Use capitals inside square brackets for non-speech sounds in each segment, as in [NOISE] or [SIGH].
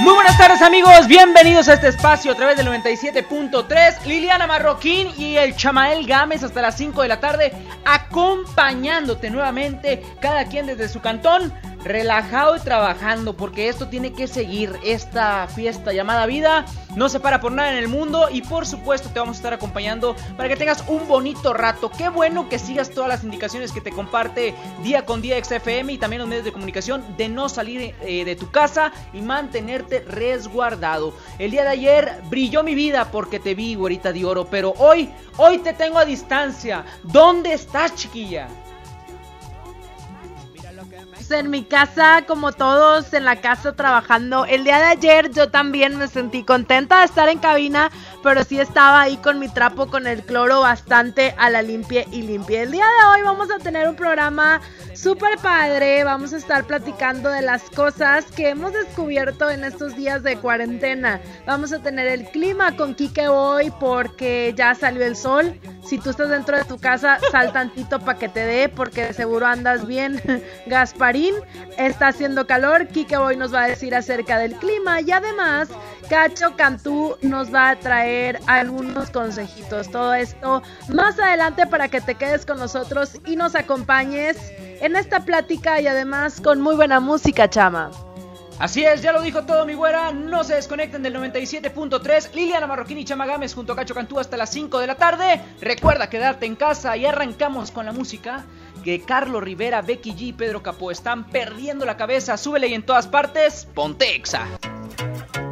Muy buenas tardes amigos, bienvenidos a este espacio a través del 97.3. Liliana Marroquín y el Chamael Gámez hasta las 5 de la tarde acompañándote nuevamente, cada quien desde su cantón relajado y trabajando, porque esto tiene que seguir, esta fiesta llamada vida no se para por nada en el mundo y por supuesto te vamos a estar acompañando para que tengas un bonito rato. Qué bueno que sigas todas las indicaciones que te comparte día con día XFM y también los medios de comunicación de no salir eh, de tu casa y mantenerte resguardado. El día de ayer brilló mi vida porque te vi, güerita de oro, pero hoy, hoy te tengo a distancia. ¿Dónde estás, chiquilla? En mi casa, como todos en la casa trabajando. El día de ayer yo también me sentí contenta de estar en cabina, pero sí estaba ahí con mi trapo con el cloro bastante a la limpia y limpia. El día de hoy vamos a tener un programa súper padre. Vamos a estar platicando de las cosas que hemos descubierto en estos días de cuarentena. Vamos a tener el clima con Kike hoy porque ya salió el sol. Si tú estás dentro de tu casa, sal tantito para que te dé porque seguro andas bien. [LAUGHS] Gasparín, está haciendo calor. Kike hoy nos va a decir acerca del clima y además Cacho Cantú nos va a traer algunos consejitos. Todo esto más adelante para que te quedes con nosotros y nos acompañes en esta plática y además con muy buena música, chama. Así es, ya lo dijo todo mi güera, no se desconecten del 97.3, Liliana Marroquín y Chama Gámez junto a Cacho Cantú hasta las 5 de la tarde. Recuerda quedarte en casa y arrancamos con la música que Carlos Rivera, Becky G y Pedro Capó están perdiendo la cabeza. Súbele y en todas partes, Pontexa.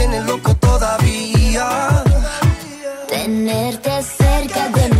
tiene loco todavía. Tenerte cerca de mí,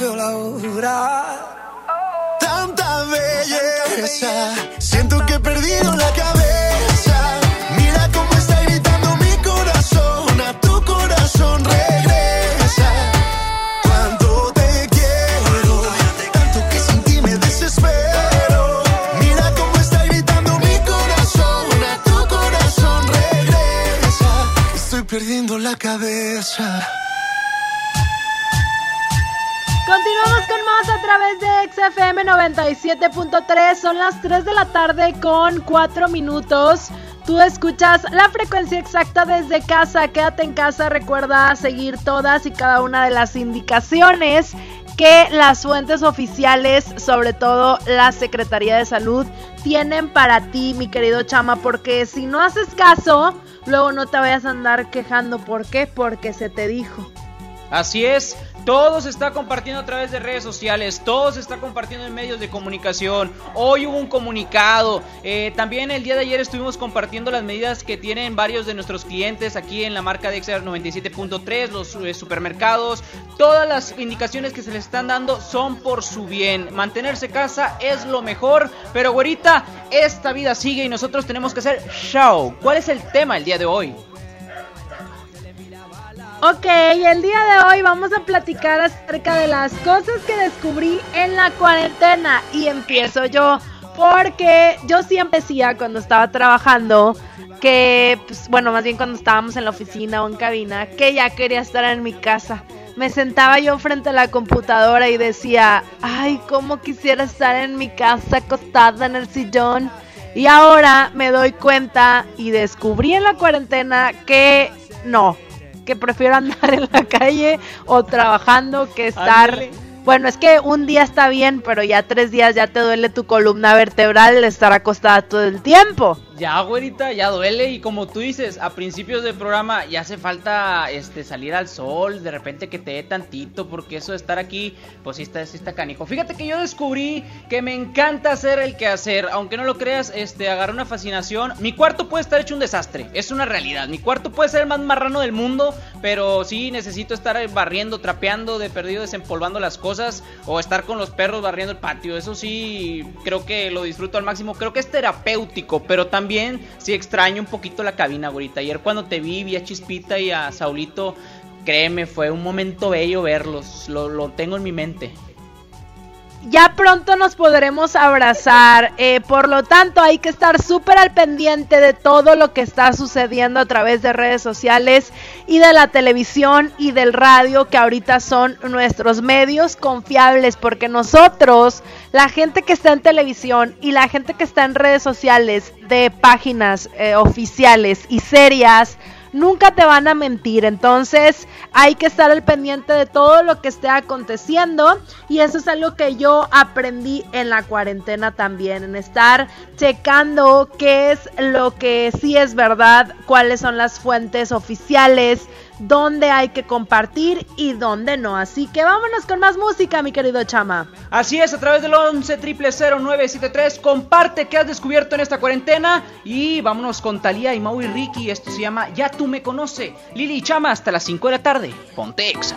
juro que no veo la hora. XFM 97.3. Son las 3 de la tarde con 4 minutos. Tú escuchas la frecuencia exacta desde casa. Quédate en casa. Recuerda seguir todas y cada una de las indicaciones que las fuentes oficiales, sobre todo la Secretaría de Salud, tienen para ti, mi querido Chama, porque si no haces caso, luego no te vayas a andar quejando. ¿Por qué? Porque se te dijo. Así es, todo se está compartiendo a través de redes sociales, todo se está compartiendo en medios de comunicación. Hoy hubo un comunicado. Eh, también el día de ayer estuvimos compartiendo las medidas que tienen varios de nuestros clientes aquí en la marca de XR 97.3, los eh, supermercados. Todas las indicaciones que se les están dando son por su bien. Mantenerse casa es lo mejor. Pero güerita, esta vida sigue y nosotros tenemos que hacer show. ¿Cuál es el tema el día de hoy? Ok, el día de hoy vamos a platicar acerca de las cosas que descubrí en la cuarentena y empiezo yo porque yo siempre decía cuando estaba trabajando que, pues, bueno, más bien cuando estábamos en la oficina o en cabina, que ya quería estar en mi casa. Me sentaba yo frente a la computadora y decía, ay, cómo quisiera estar en mi casa acostada en el sillón. Y ahora me doy cuenta y descubrí en la cuarentena que no, que prefiero andar en la calle o trabajando que estar... Bueno, es que un día está bien, pero ya tres días ya te duele tu columna vertebral de estar acostada todo el tiempo. Ya, güerita, ya duele y como tú dices, a principios del programa ya hace falta este salir al sol, de repente que te dé tantito, porque eso de estar aquí, pues sí está, sí está canijo. Fíjate que yo descubrí que me encanta hacer el quehacer, aunque no lo creas, este, agarré una fascinación. Mi cuarto puede estar hecho un desastre, es una realidad. Mi cuarto puede ser el más marrano del mundo, pero sí necesito estar barriendo, trapeando, de perdido, desempolvando las cosas, o estar con los perros barriendo el patio. Eso sí, creo que lo disfruto al máximo. Creo que es terapéutico, pero también si sí extraño un poquito la cabina, ahorita. Ayer cuando te vi, vi a Chispita y a Saulito, créeme, fue un momento bello verlos. Lo, lo tengo en mi mente ya pronto nos podremos abrazar. Eh, por lo tanto, hay que estar súper al pendiente de todo lo que está sucediendo a través de redes sociales y de la televisión y del radio, que ahorita son nuestros medios confiables, porque nosotros, la gente que está en televisión y la gente que está en redes sociales de páginas eh, oficiales y serias, nunca te van a mentir. Entonces hay que estar al pendiente de todo lo que esté aconteciendo. Y eso es algo que yo aprendí en la cuarentena también. En estar checando qué es lo que sí es verdad, cuáles son las fuentes oficiales dónde hay que compartir y dónde no. Así que vámonos con más música, mi querido Chama. Así es, a través del 11 0973 comparte qué has descubierto en esta cuarentena y vámonos con Talía y Maui Ricky. Esto se llama Ya tú me conoce. Lili y Chama hasta las 5 de la tarde. Ponte exa.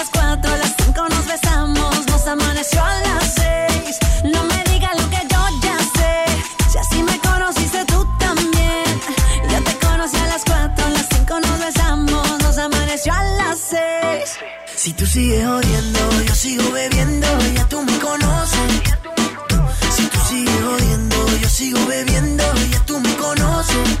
4, las cinco nos besamos, nos amaneció a las seis No me digas lo que yo ya sé, si así me conociste tú también. Yo te conocí a las 4, las cinco nos besamos, nos amaneció a las seis Si tú sigues odiando, yo sigo bebiendo, ya tú me conoces. Si tú sigues odiando, yo sigo bebiendo, ya tú me conoces.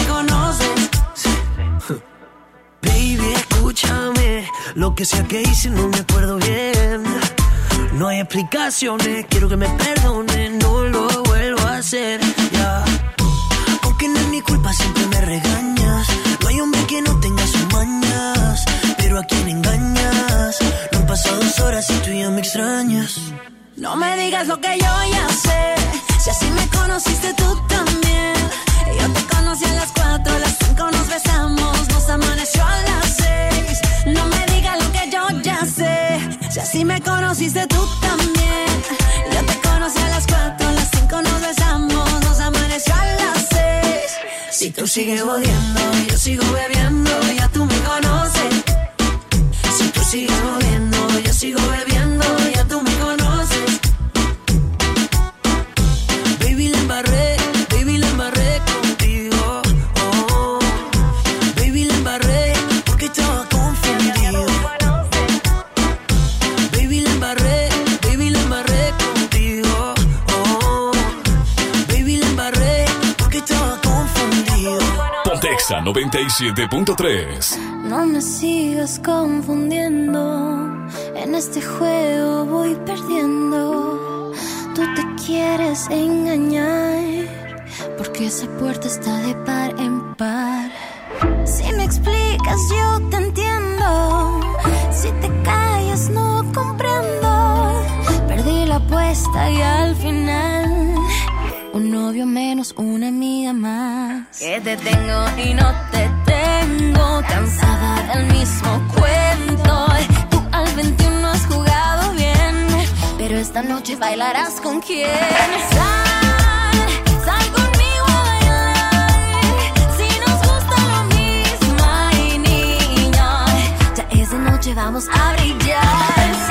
que sea que hice, no me acuerdo bien. No hay explicaciones, quiero que me perdone, no lo vuelvo a hacer. Ya. Aunque no es mi culpa, siempre me regañas. No hay hombre que no tenga sus mañas, pero a quién engañas. No han pasado dos horas y tú ya me extrañas. No me digas lo que yo ya sé. Si así me conociste tú también. Yo te conocí a las cuatro, a las cinco nos besamos, nos amaneció a las seis. No me digas lo que yo ya sé. Si así me conociste tú también. Yo te conocí a las cuatro, a las cinco nos besamos, nos amaneció a las seis. Si tú sigues odiando, yo sigo bebiendo, ya tú me conoces. Si tú sigues odiando, yo sigo bebiendo, Pontexa 97.3. No me sigas confundiendo. En este juego voy perdiendo. Tú te quieres engañar. Porque esa puerta está de par en par. Si me explicas, yo te entiendo. Si te callas, no comprendo. Perdí la apuesta y al final. Novio menos, una amiga más. Que te tengo y no te tengo. Cansada del mismo cuento. Tú al 21 has jugado bien. Pero esta noche bailarás con quién. Sal, sal de noche, vamos a brillar.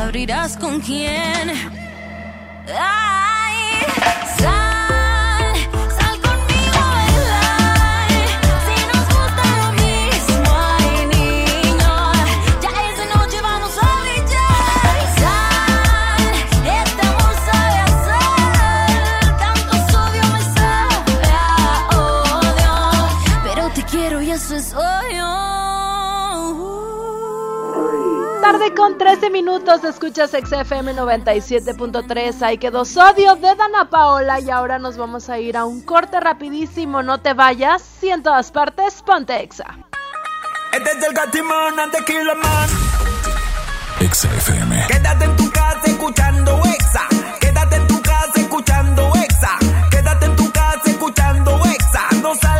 abrirás con quién. Ay, con 13 minutos, escuchas XFM 97.3. Ahí quedó Sodio de Dana Paola. Y ahora nos vamos a ir a un corte rapidísimo. No te vayas. Si en todas partes, ponte exa. Este es el Gatimán, Tequila Man. Exa FM. Quédate en tu casa escuchando Exa. Quédate en tu casa escuchando Exa. Quédate en tu casa escuchando Exa. No salga,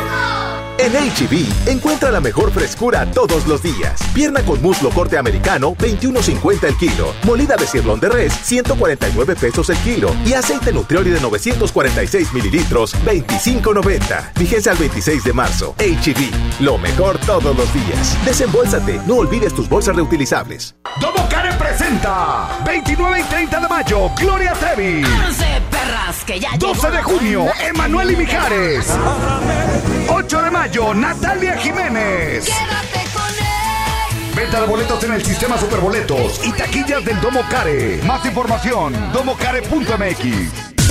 En HB, e encuentra la mejor frescura todos los días. Pierna con muslo corte americano, 21.50 el kilo. Molida de cirlón de res, 149 pesos el kilo. Y aceite nutrioli de 946 mililitros, 25.90. Fíjense al 26 de marzo. HB, e lo mejor todos los días. Desembolsate, no olvides tus bolsas reutilizables. Domo Care presenta 29 y 30 de mayo, Gloria Trevi. 12 de junio, Emanuel y Mijares. 8 de mayo, Natalia Jiménez. Venta de boletos en el sistema Superboletos y taquillas del Domo Care. Más información, domocare.mx.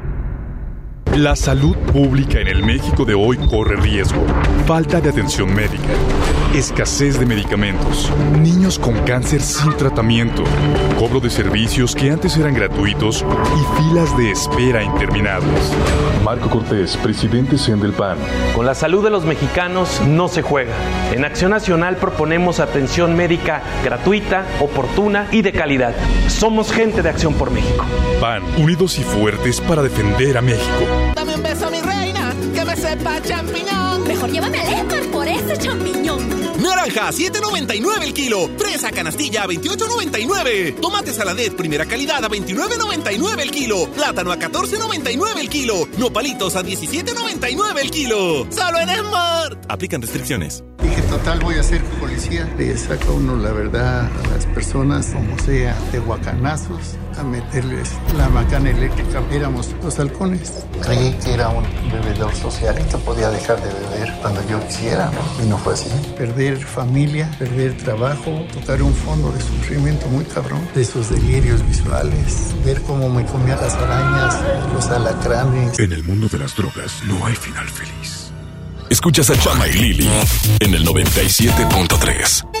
La salud pública en el México de hoy corre riesgo. Falta de atención médica, escasez de medicamentos, niños con cáncer sin tratamiento, cobro de servicios que antes eran gratuitos y filas de espera interminables. Marco Cortés, presidente CEN del PAN. Con la salud de los mexicanos no se juega. En Acción Nacional proponemos atención médica gratuita, oportuna y de calidad. Somos gente de Acción por México. PAN, unidos y fuertes para defender a México. Dame un beso, mi reina, que me sepa champiñón. Mejor llévame al Esmar por ese champiñón. Naranja, 7.99 el kilo. Fresa canastilla, 28.99. Tomate saladet, primera calidad, a 29.99 el kilo. Plátano a 14.99 el kilo. Nopalitos a 17.99 el kilo. Solo en Smart. Aplican restricciones. Dije, total, voy a ser policía. Le saca uno la verdad a las personas, como sea, de guacanazos, a meterles la macana eléctrica. Éramos los halcones. Creí que era un bebedor social y que podía dejar de beber cuando yo quisiera, Y no fue así. Perder familia, perder trabajo, tocar un fondo de sufrimiento muy cabrón, de esos delirios visuales, ver cómo me comía las arañas, los alacranes. En el mundo de las drogas no hay final feliz. Escuchas a Chama y Lili en el 97.3.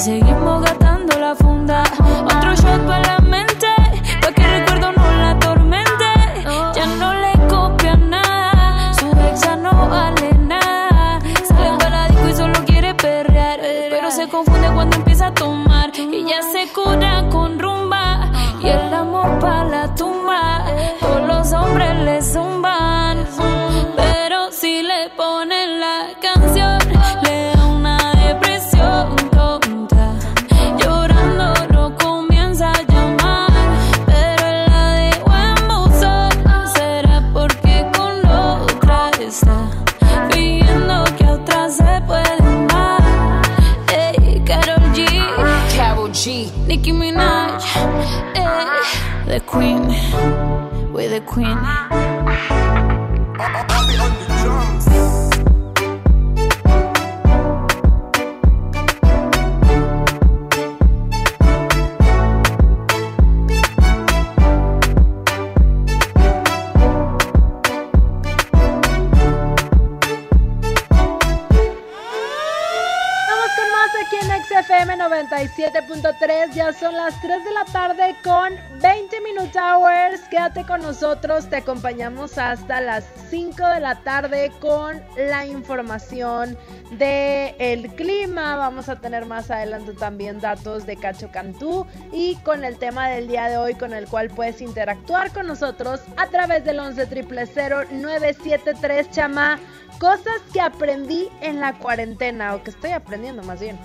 y seguimos gastando queen. Nosotros, te acompañamos hasta las 5 de la tarde con la información del el clima. Vamos a tener más adelante también datos de Cacho Cantú y con el tema del día de hoy con el cual puedes interactuar con nosotros a través del 11 973 chama. Cosas que aprendí en la cuarentena o que estoy aprendiendo más bien.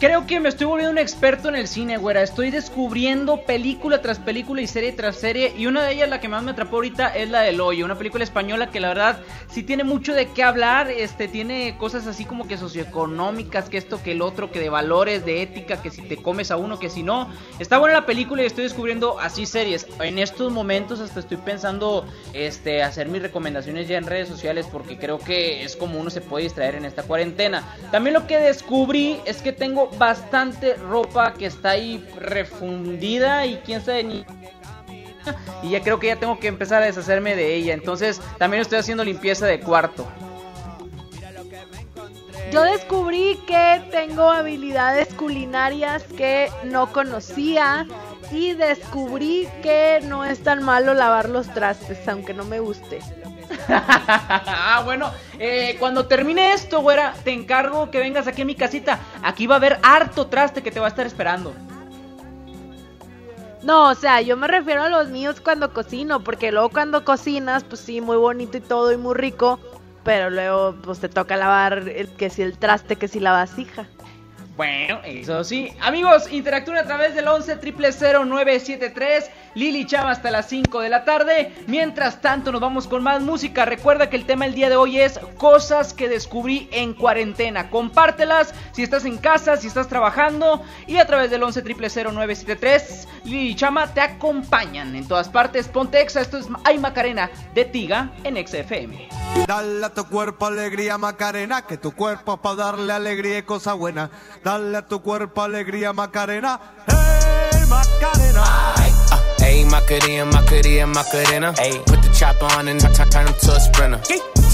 Creo que me estoy volviendo un experto en el cine, güera. Estoy descubriendo película tras película y serie tras serie. Y una de ellas, la que más me atrapó ahorita, es la del Hoyo. Una película española que la verdad sí tiene mucho de qué hablar. Este, tiene cosas así como que socioeconómicas, que esto, que el otro, que de valores, de ética, que si te comes a uno, que si no. Está buena la película y estoy descubriendo así series. En estos momentos hasta estoy pensando este, hacer mis recomendaciones ya en redes sociales porque creo que es como uno se puede distraer en esta cuarentena. También lo que descubrí es que tengo bastante ropa que está ahí refundida y quién sabe ni y ya creo que ya tengo que empezar a deshacerme de ella. Entonces también estoy haciendo limpieza de cuarto. Yo descubrí que tengo habilidades culinarias que no conocía y descubrí que no es tan malo lavar los trastes, aunque no me guste. [LAUGHS] ah, bueno, eh, cuando termine esto, güera, te encargo que vengas aquí a mi casita. Aquí va a haber harto traste que te va a estar esperando. No, o sea, yo me refiero a los míos cuando cocino, porque luego cuando cocinas, pues sí, muy bonito y todo y muy rico, pero luego pues te toca lavar que si el traste, que si la vasija. Bueno, eso sí. Amigos, interactúen a través del 11 973 Lili Chava hasta las 5 de la tarde. Mientras tanto, nos vamos con más música. Recuerda que el tema del día de hoy es cosas que descubrí en cuarentena. Compártelas si estás en casa, si estás trabajando. Y a través del 11 973 Lili Chama te acompañan en todas partes. Ponte Exa. Esto es Ay Macarena de Tiga en XFM. Dale a tu cuerpo alegría Macarena, que tu cuerpo para darle alegría y cosa buena. Dale a tu cuerpo alegría Macarena, hey Macarena. Hey, ah, Macarena, Macarena, Macarena. Hey, put the chopper on and turn him to a sprinter.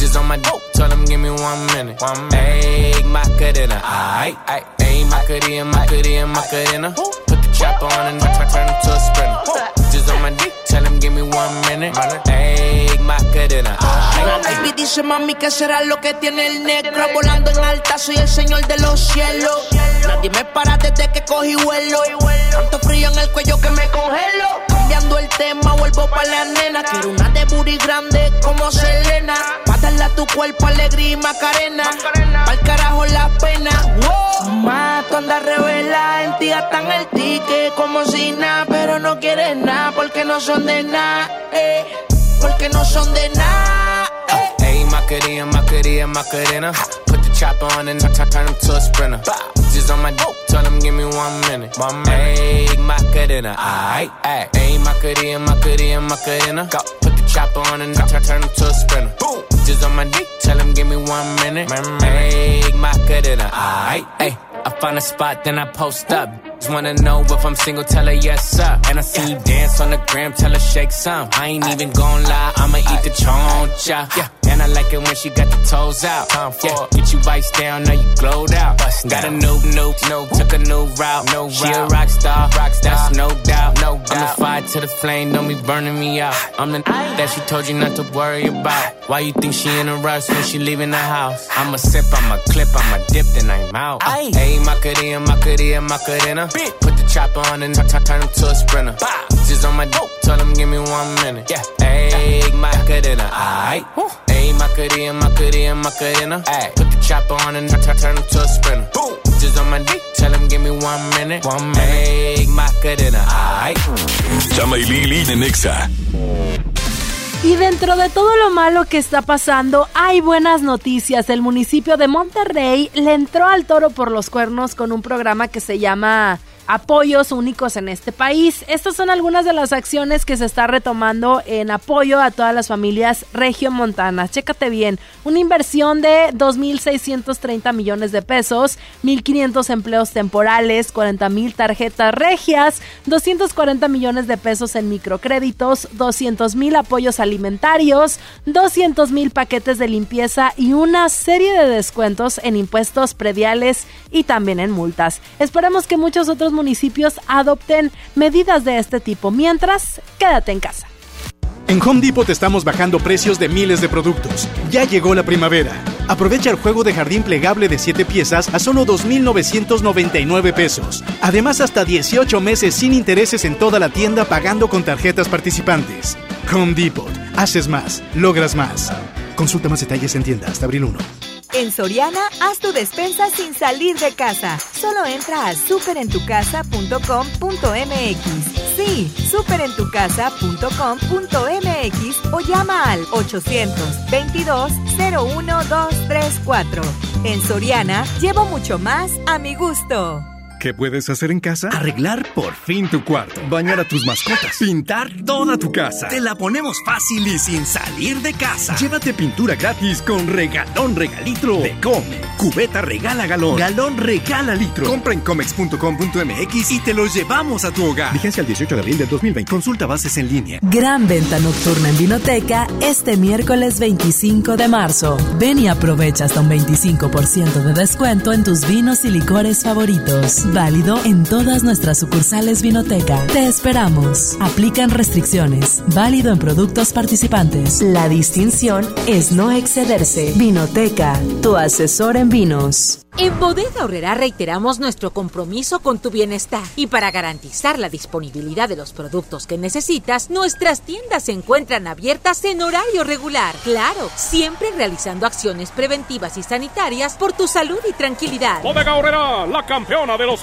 Just on my dope, tell him give me one minute. One minute. Hey, Macarena, aight, aight. Hey, Macarena, Macarena, Macarena. Put the chopper on and turn him to a sprinter. Give me dice mami que será lo que tiene el negro. Volando en alta soy el señor de los cielos. Nadie me para desde que cogí vuelo. Tanto frío en el cuello que me congelo Cambiando el tema vuelvo pa' la nena Quiero una de booty grande como Selena Pa' a tu cuerpo alegría y macarena Pa'l carajo la pena wow. Mato anda revela en ti gastan el ticket como si nada Pero no quieres nada porque no son de nada eh. Porque no son de nada Hey, Macarena, Macarena, Macarena. Chopper on and turn him to a sprinter. Just on my dope, tell him give me one minute. One minute. Hey, Macarena, aight, aight. Hey, Macarena, Macarena, Macarena. Go. Put the chopper on and turn him to a sprinter. Boom. Just on my dick, tell him give me one minute. Hey, Macarena, aight, aight. I find a spot, then I post up. Just wanna know if I'm single, tell her yes, sir. And I see you dance on the gram, tell her shake some. I ain't even gon' lie, I'ma eat the choncha. Yeah. And I like it when she got the toes out. Time for Yeah. Get you vice down, now you glowed out. Bust Got a new, new, new, took a new route. No she a rock star, rock star, that's no doubt. No doubt. I'm the fire to the flame, don't be burning me out. I'm the that she told you not to worry about. Why you think she in a rush when she leaving the house? I'ma sip, I'ma clip, I'ma dip, then I'm out. Hey, Macarena, Macarena, Macarena. Put the chopper on and turn him to a sprinter. Just on my dope, tell him give me one minute. Yeah, hey, Macarena, aight. Hey, Macarena, Macarena, Macarena. Ay, put the chopper on and turn him to a sprinter. Boom, just on my dick, tell him give me one minute. One minute. Hey, Macarena, aight. Chama y Lili en Exa. Y dentro de todo lo malo que está pasando, hay buenas noticias. El municipio de Monterrey le entró al toro por los cuernos con un programa que se llama apoyos únicos en este país. Estas son algunas de las acciones que se está retomando en apoyo a todas las familias regiomontanas. Chécate bien, una inversión de 2.630 millones de pesos, 1.500 empleos temporales, 40.000 tarjetas regias, 240 millones de pesos en microcréditos, 200.000 apoyos alimentarios, 200.000 paquetes de limpieza y una serie de descuentos en impuestos prediales y también en multas. Esperemos que muchos otros municipios adopten medidas de este tipo. Mientras, quédate en casa. En Home Depot estamos bajando precios de miles de productos. Ya llegó la primavera. Aprovecha el juego de jardín plegable de 7 piezas a solo 2.999 pesos. Además, hasta 18 meses sin intereses en toda la tienda pagando con tarjetas participantes. Home Depot. Haces más, logras más. Consulta más detalles en tienda hasta abril 1. En Soriana, haz tu despensa sin salir de casa. Solo entra a superentucasa.com.mx. Sí, superentucasa.com.mx o llama al 822-01-234. En Soriana, llevo mucho más a mi gusto. ¿Qué puedes hacer en casa? Arreglar por fin tu cuarto, bañar a tus mascotas, pintar toda tu casa. Te la ponemos fácil y sin salir de casa. Llévate pintura gratis con regalón regalitro de Come. Cubeta regala galón, galón regala litro. Compra en comex.com.mx y te los llevamos a tu hogar. Vigencia el 18 de abril del 2020. Consulta bases en línea. Gran venta nocturna en Vinoteca este miércoles 25 de marzo. Ven y aprovecha hasta un 25% de descuento en tus vinos y licores favoritos válido en todas nuestras sucursales Vinoteca. Te esperamos. Aplican restricciones. Válido en productos participantes. La distinción es no excederse. Vinoteca, tu asesor en vinos. En Bodega Horrera reiteramos nuestro compromiso con tu bienestar y para garantizar la disponibilidad de los productos que necesitas, nuestras tiendas se encuentran abiertas en horario regular. Claro, siempre realizando acciones preventivas y sanitarias por tu salud y tranquilidad. Bodega Horrera, la campeona de los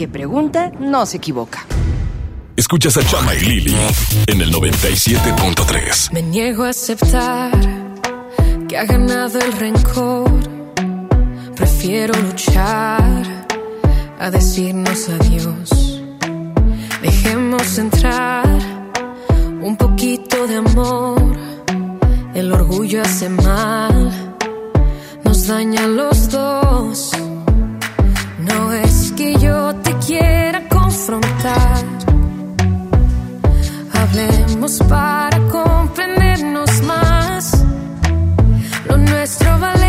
que pregunta no se equivoca. Escuchas a Chama y Lili en el 97.3. Me niego a aceptar que ha ganado el rencor. Prefiero luchar a decirnos adiós. Dejemos entrar un poquito de amor. El orgullo hace mal, nos daña a los dos. Que yo te quiera confrontar hablemos para comprendernos más. Lo nuestro vale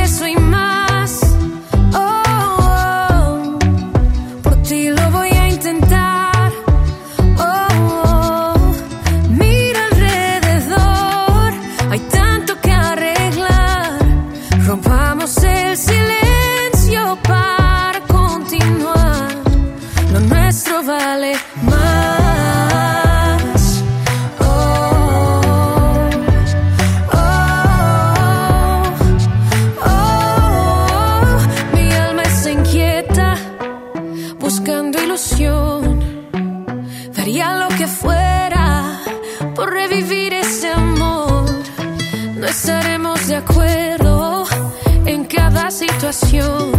situación,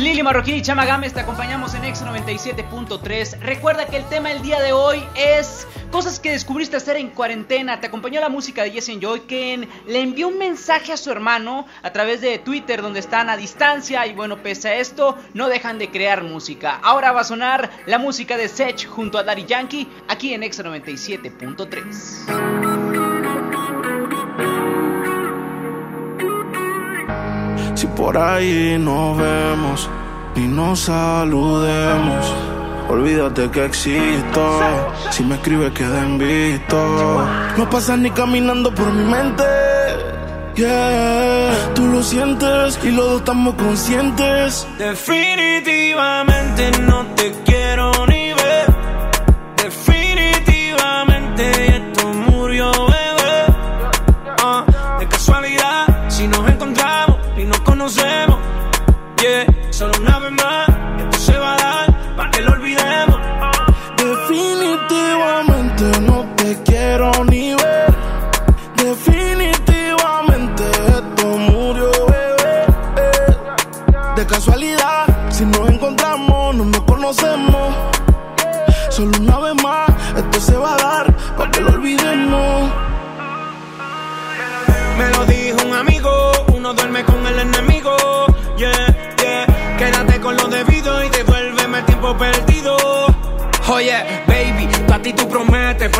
Lili Marroquín y Chamagames, te acompañamos en X97.3. Recuerda que el tema del día de hoy es cosas que descubriste hacer en cuarentena. Te acompañó la música de Jesse Joy, quien le envió un mensaje a su hermano a través de Twitter, donde están a distancia. Y bueno, pese a esto, no dejan de crear música. Ahora va a sonar la música de Sech junto a Daddy Yankee aquí en X97.3. por ahí nos vemos y nos saludemos, olvídate que existo. Si me escribes, queda visto. No pasas ni caminando por mi mente. Yeah, tú lo sientes y los dos estamos conscientes. Definitivamente no te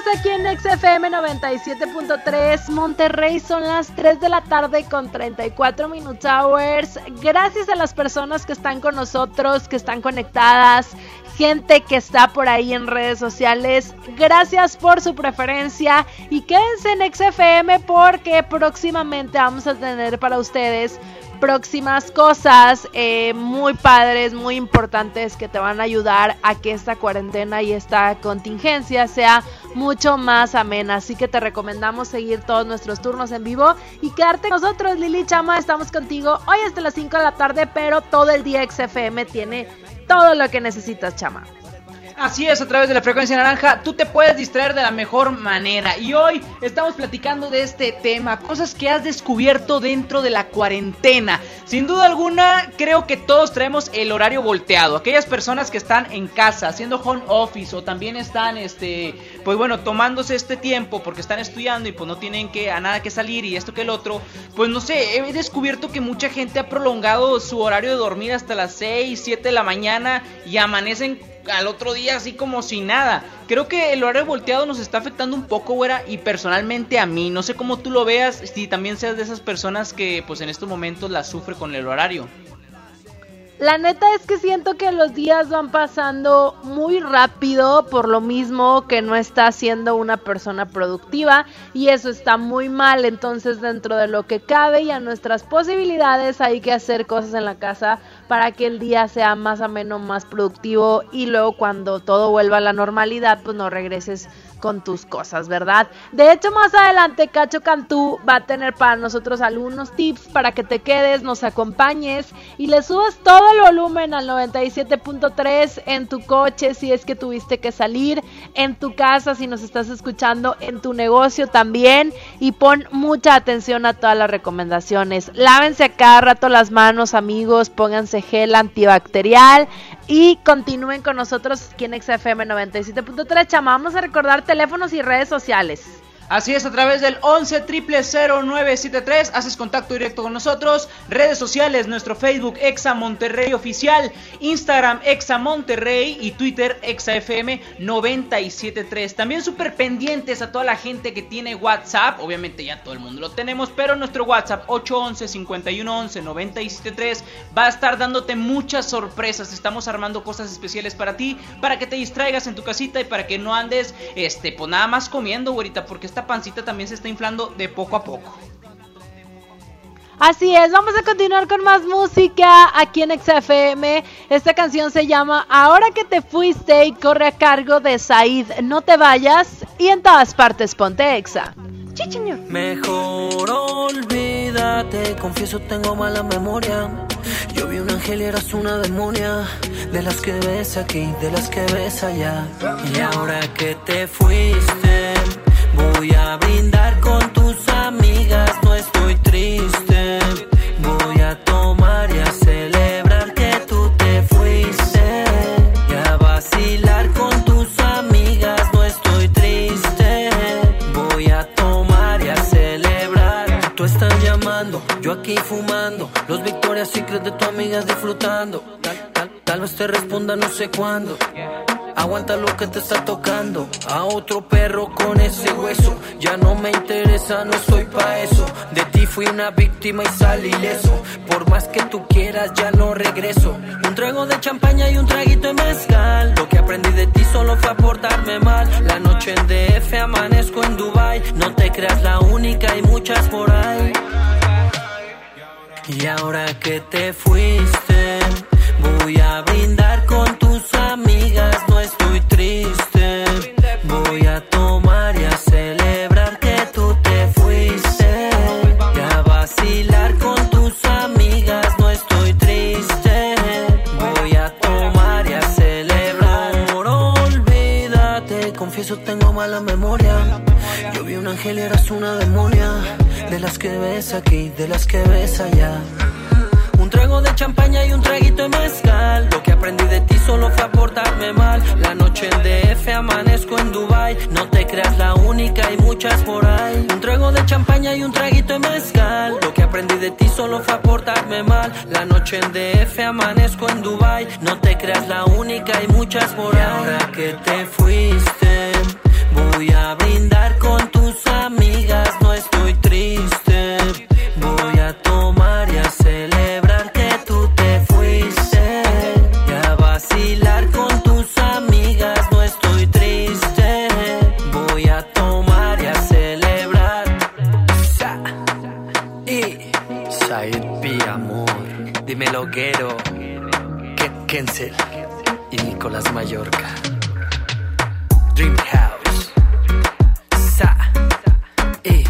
Continuamos aquí en XFM 97.3 Monterrey. Son las 3 de la tarde con 34 Minutes Hours. Gracias a las personas que están con nosotros, que están conectadas. gente que está por ahí en redes sociales. Gracias por su preferencia y quédense en XFM porque próximamente vamos a tener para ustedes próximas cosas eh, muy padres, muy importantes que te van a ayudar a que esta cuarentena y esta contingencia sea mucho más amena. Así que te recomendamos seguir todos nuestros turnos en vivo y quedarte con nosotros, Lili Chama. Estamos contigo hoy hasta las 5 de la tarde, pero todo el día XFM tiene todo lo que necesitas, Chama. Así es, a través de la frecuencia naranja, tú te puedes distraer de la mejor manera. Y hoy estamos platicando de este tema, cosas que has descubierto dentro de la cuarentena. Sin duda alguna, creo que todos traemos el horario volteado. Aquellas personas que están en casa, haciendo home office o también están, este, pues bueno, tomándose este tiempo porque están estudiando y pues no tienen que a nada que salir y esto que el otro. Pues no sé, he descubierto que mucha gente ha prolongado su horario de dormir hasta las 6, 7 de la mañana y amanecen al otro día así como si nada. Creo que el horario volteado nos está afectando un poco, güera, y personalmente a mí, no sé cómo tú lo veas, si también seas de esas personas que pues en estos momentos la sufre con el horario. La neta es que siento que los días van pasando muy rápido por lo mismo que no está siendo una persona productiva y eso está muy mal. Entonces dentro de lo que cabe y a nuestras posibilidades hay que hacer cosas en la casa para que el día sea más ameno, más productivo y luego cuando todo vuelva a la normalidad pues no regreses con tus cosas, ¿verdad? De hecho, más adelante Cacho Cantú va a tener para nosotros algunos tips para que te quedes, nos acompañes y le subas todo el volumen al 97.3 en tu coche si es que tuviste que salir, en tu casa si nos estás escuchando, en tu negocio también y pon mucha atención a todas las recomendaciones. Lávense cada rato las manos, amigos, pónganse gel antibacterial y continúen con nosotros aquí en XFM 97.3. Chama, vamos a recordarte teléfonos y redes sociales. Así es, a través del 11 0973 haces contacto directo con nosotros. Redes sociales, nuestro Facebook Exa Monterrey Oficial, Instagram Exa Monterrey y Twitter Exa FM 973. También súper pendientes a toda la gente que tiene WhatsApp. Obviamente ya todo el mundo lo tenemos, pero nuestro WhatsApp 811 5111 973 va a estar dándote muchas sorpresas. Estamos armando cosas especiales para ti, para que te distraigas en tu casita y para que no andes, este, pues nada más comiendo, güerita, porque está pancita también se está inflando de poco a poco. Así es, vamos a continuar con más música aquí en XFM. Esta canción se llama Ahora que te fuiste y corre a cargo de Said. No te vayas y en todas partes ponte Exa. Chichiño. Mejor olvídate, confieso tengo mala memoria. Yo vi un ángel y eras una demonia. De las que ves aquí, de las que ves allá. Y ahora que te fuiste Voy a brindar con tus amigas, no estoy triste. Voy a tomar y a celebrar que tú te fuiste. Y a vacilar con tus amigas, no estoy triste. Voy a tomar y a celebrar. Tú estás llamando, yo aquí fumando. Los Victoria's Secret de tu amiga disfrutando. Tal, tal vez te responda no sé cuándo. Aguanta lo que te está tocando. A otro perro con ese hueso. Ya no me interesa, no soy pa' eso. De ti fui una víctima y salí ileso. Por más que tú quieras, ya no regreso. Un trago de champaña y un traguito de mezcal. Lo que aprendí de ti solo fue aportarme mal. La noche en DF amanezco en Dubai. No te creas la única, hay muchas por ahí. Y ahora que te fuiste, voy a brindar con tus amigas mala memoria. Yo vi un ángel y eras una demonia. De las que ves aquí, de las que ves allá. Un trago de champaña y un traguito de mezcal. Lo que aprendí de ti solo fue aportarme mal. La noche en DF amanezco en Dubai. No te creas la única, hay muchas por ahí. Un trago de champaña y un traguito de mezcal. Lo que aprendí de ti solo fue aportarme mal. La noche en DF amanezco en Dubai. No te creas la única, hay muchas por ahí. ahora que te fuiste, Voy a brindar con tus amigas, no estoy triste. Voy a tomar y a celebrar que tú te fuiste. Y a vacilar con tus amigas, no estoy triste. Voy a tomar y a celebrar. Sa y Said amor. Dímelo, Guero. Ken Kenzel y Nicolás Mallorca. Dream House. Sa. Eh.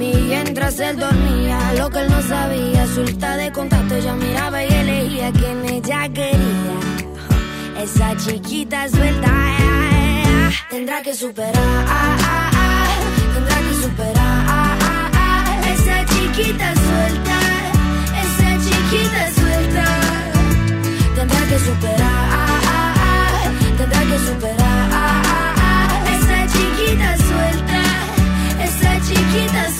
Mientras él dormía, lo que él no sabía, suelta de contacto, ella miraba y elegía quien ella quería. Esa chiquita suelta, tendrá que superar, tendrá que superar. Esa chiquita suelta, esa chiquita suelta, tendrá que superar, tendrá que superar. Esa chiquita suelta, esa chiquita suelta.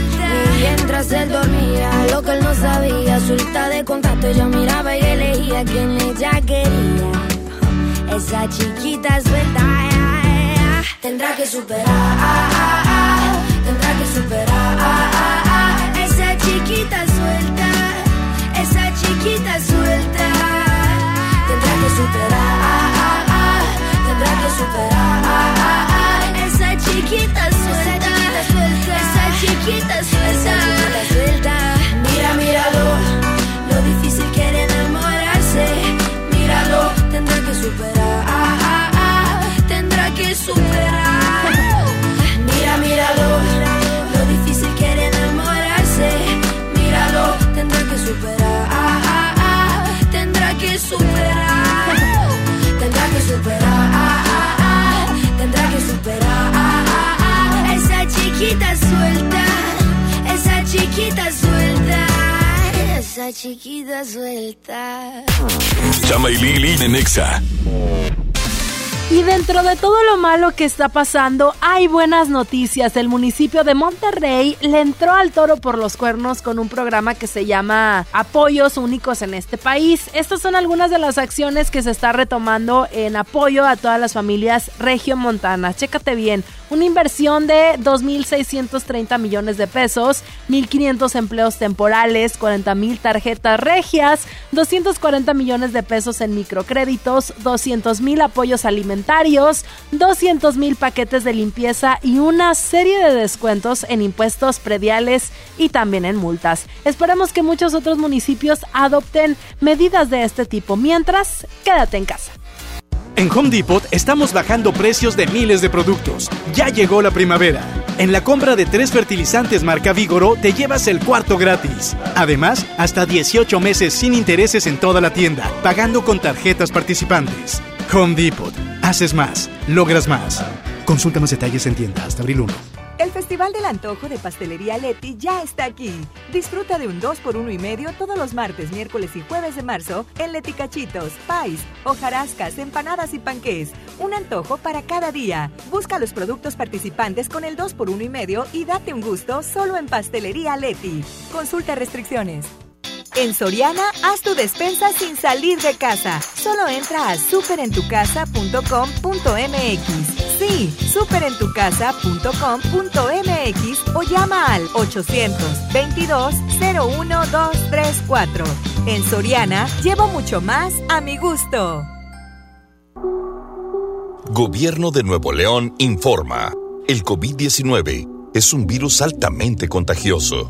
Mientras él dormía, lo que él no sabía, suelta de contacto, ella miraba y elegía quien ella quería. Esa chiquita suelta, tendrá que superar, tendrá que superar. Esa chiquita suelta, esa chiquita suelta, tendrá que superar, tendrá que superar. Esa chiquita suelta, esa chiquita chiquita suelta, esa chiquita suelta. Chama y Lili de Nexa. Y dentro de todo lo malo que está pasando, hay buenas noticias. El municipio de Monterrey le entró al toro por los cuernos con un programa que se llama Apoyos Únicos en este país. Estas son algunas de las acciones que se está retomando en apoyo a todas las familias regiomontanas. Chécate bien, una inversión de 2.630 millones de pesos, 1.500 empleos temporales, 40.000 tarjetas regias, 240 millones de pesos en microcréditos, 200.000 apoyos alimentarios, 200.000 paquetes de limpieza y una serie de descuentos en impuestos prediales y también en multas. Esperamos que muchos otros municipios adopten medidas de este tipo. Mientras, quédate en casa. En Home Depot estamos bajando precios de miles de productos. Ya llegó la primavera. En la compra de tres fertilizantes marca Vigoro te llevas el cuarto gratis. Además, hasta 18 meses sin intereses en toda la tienda, pagando con tarjetas participantes. Home Depot. Haces más, logras más. Consulta más detalles en tienda hasta abril 1. El Festival del Antojo de Pastelería Leti ya está aquí. Disfruta de un 2 por 1 y medio todos los martes, miércoles y jueves de marzo en Leti Cachitos, Pais, hojarascas, empanadas y panqués. Un antojo para cada día. Busca los productos participantes con el 2 por 1 y medio y date un gusto solo en Pastelería Leti. Consulta restricciones. En Soriana, haz tu despensa sin salir de casa. Solo entra a superentucasa.com.mx. Sí, superentucasa.com.mx o llama al 822-01234. En Soriana, llevo mucho más a mi gusto. Gobierno de Nuevo León informa. El COVID-19 es un virus altamente contagioso.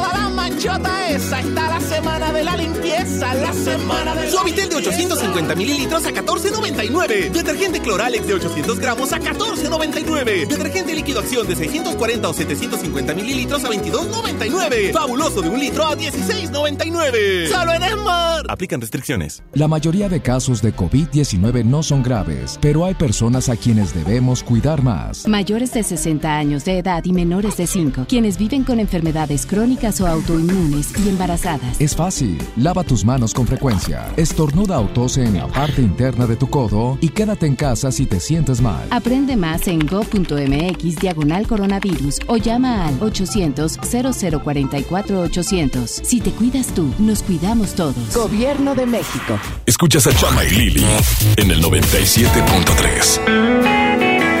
manchota esa, está la semana de la limpieza, la semana de Suavitel de 850 mililitros a 14.99. Detergente Cloralex de 800 gramos a 14.99. Detergente líquido acción de 640 o 750 mililitros a 22.99. Fabuloso de un litro a 16.99. Solo en Esmar. Aplican restricciones. La mayoría de casos de COVID-19 no son graves, pero hay personas a quienes debemos cuidar más. Mayores de 60 años de edad y menores de 5, quienes viven con enfermedades crónicas o autoinmunes y embarazadas. Es fácil. Lava tus manos con frecuencia. Estornuda o tose en la parte interna de tu codo y quédate en casa si te sientes mal. Aprende más en go.mx diagonal coronavirus o llama al 800-0044-800. Si te cuidas tú, nos cuidamos todos. Gobierno de México. Escuchas a Chama y Lili en el 97.3.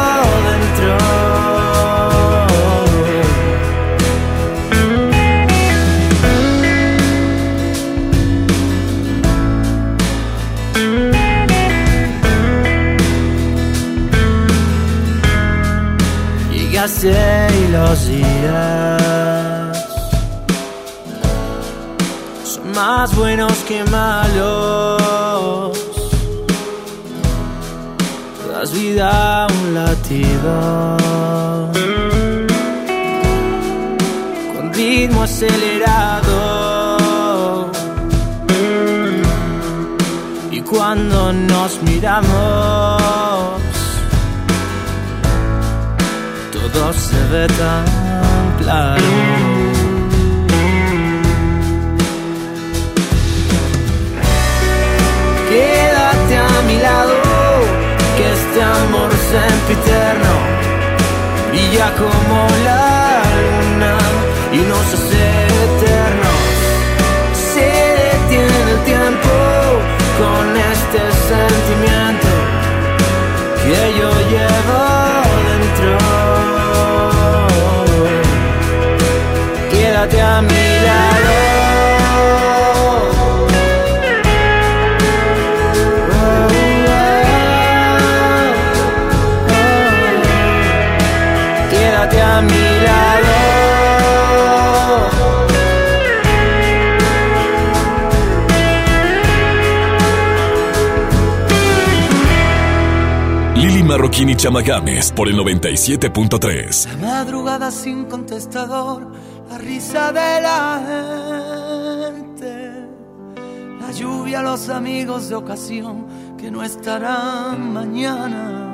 buenos que malos. Das vida a un latido con ritmo acelerado. Y cuando nos miramos, todo se ve tan claro. Que este amor sempiterno brilla como la luna y nos hace eternos. Se detiene el tiempo con este sentimiento que yo llevo dentro. Quédate a mi Marroquín y Chama Games por el 97.3. La madrugada sin contestador, la risa de la gente, la lluvia, los amigos de ocasión que no estarán mañana.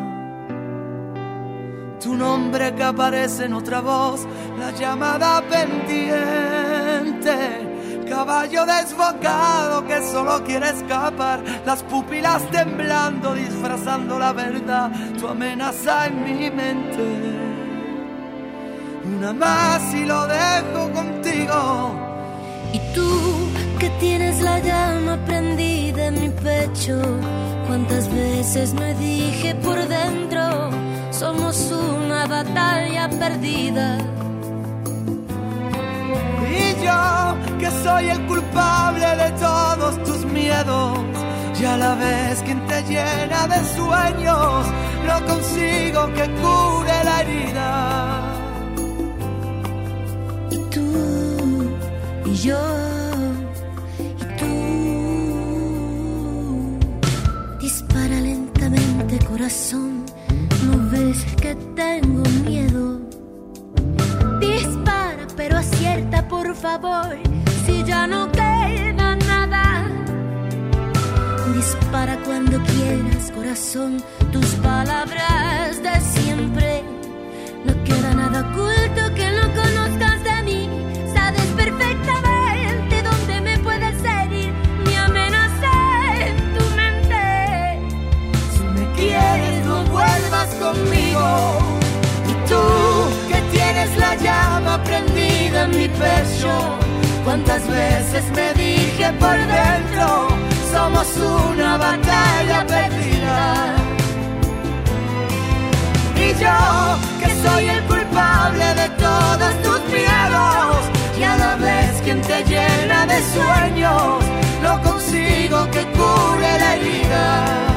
Tu nombre que aparece en otra voz, la llamada pendiente caballo desbocado que solo quiere escapar, las pupilas temblando, disfrazando la verdad, tu amenaza en mi mente. Una más y lo dejo contigo. Y tú que tienes la llama prendida en mi pecho, cuántas veces me dije por dentro, somos una batalla perdida que soy el culpable de todos tus miedos. Y a la vez quien te llena de sueños, no consigo que cure la herida. Y tú, y yo, y tú. Dispara lentamente, corazón. No ves que tengo miedo pero acierta por favor si ya no queda nada. Dispara cuando quieras, corazón, tus palabras de siempre. No queda nada oculto que no conozcas de mí. Sabes perfectamente dónde me puedes herir. Mi amenaza en tu mente. Si me quieres, no vuelvas conmigo. Tienes la llama prendida en mi pecho. Cuántas veces me dije por dentro, somos una batalla perdida. Y yo, que soy el culpable de todos tus miedos, y a la vez quien te llena de sueños, no consigo que cure la herida.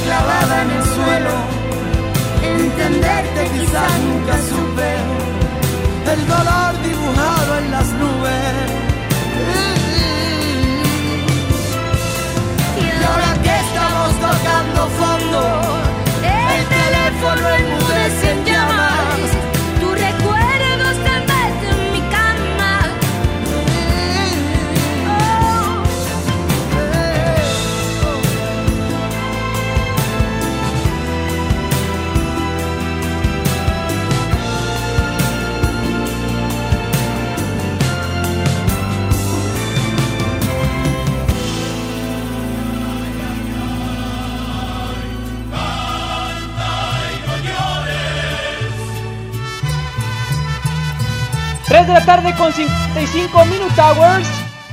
Clavada en el suelo. Entenderte quizás nunca supe. El dolor dibujado en las nubes. Y ahora que estamos tocando fondo, de la tarde con 55 Minute Hours.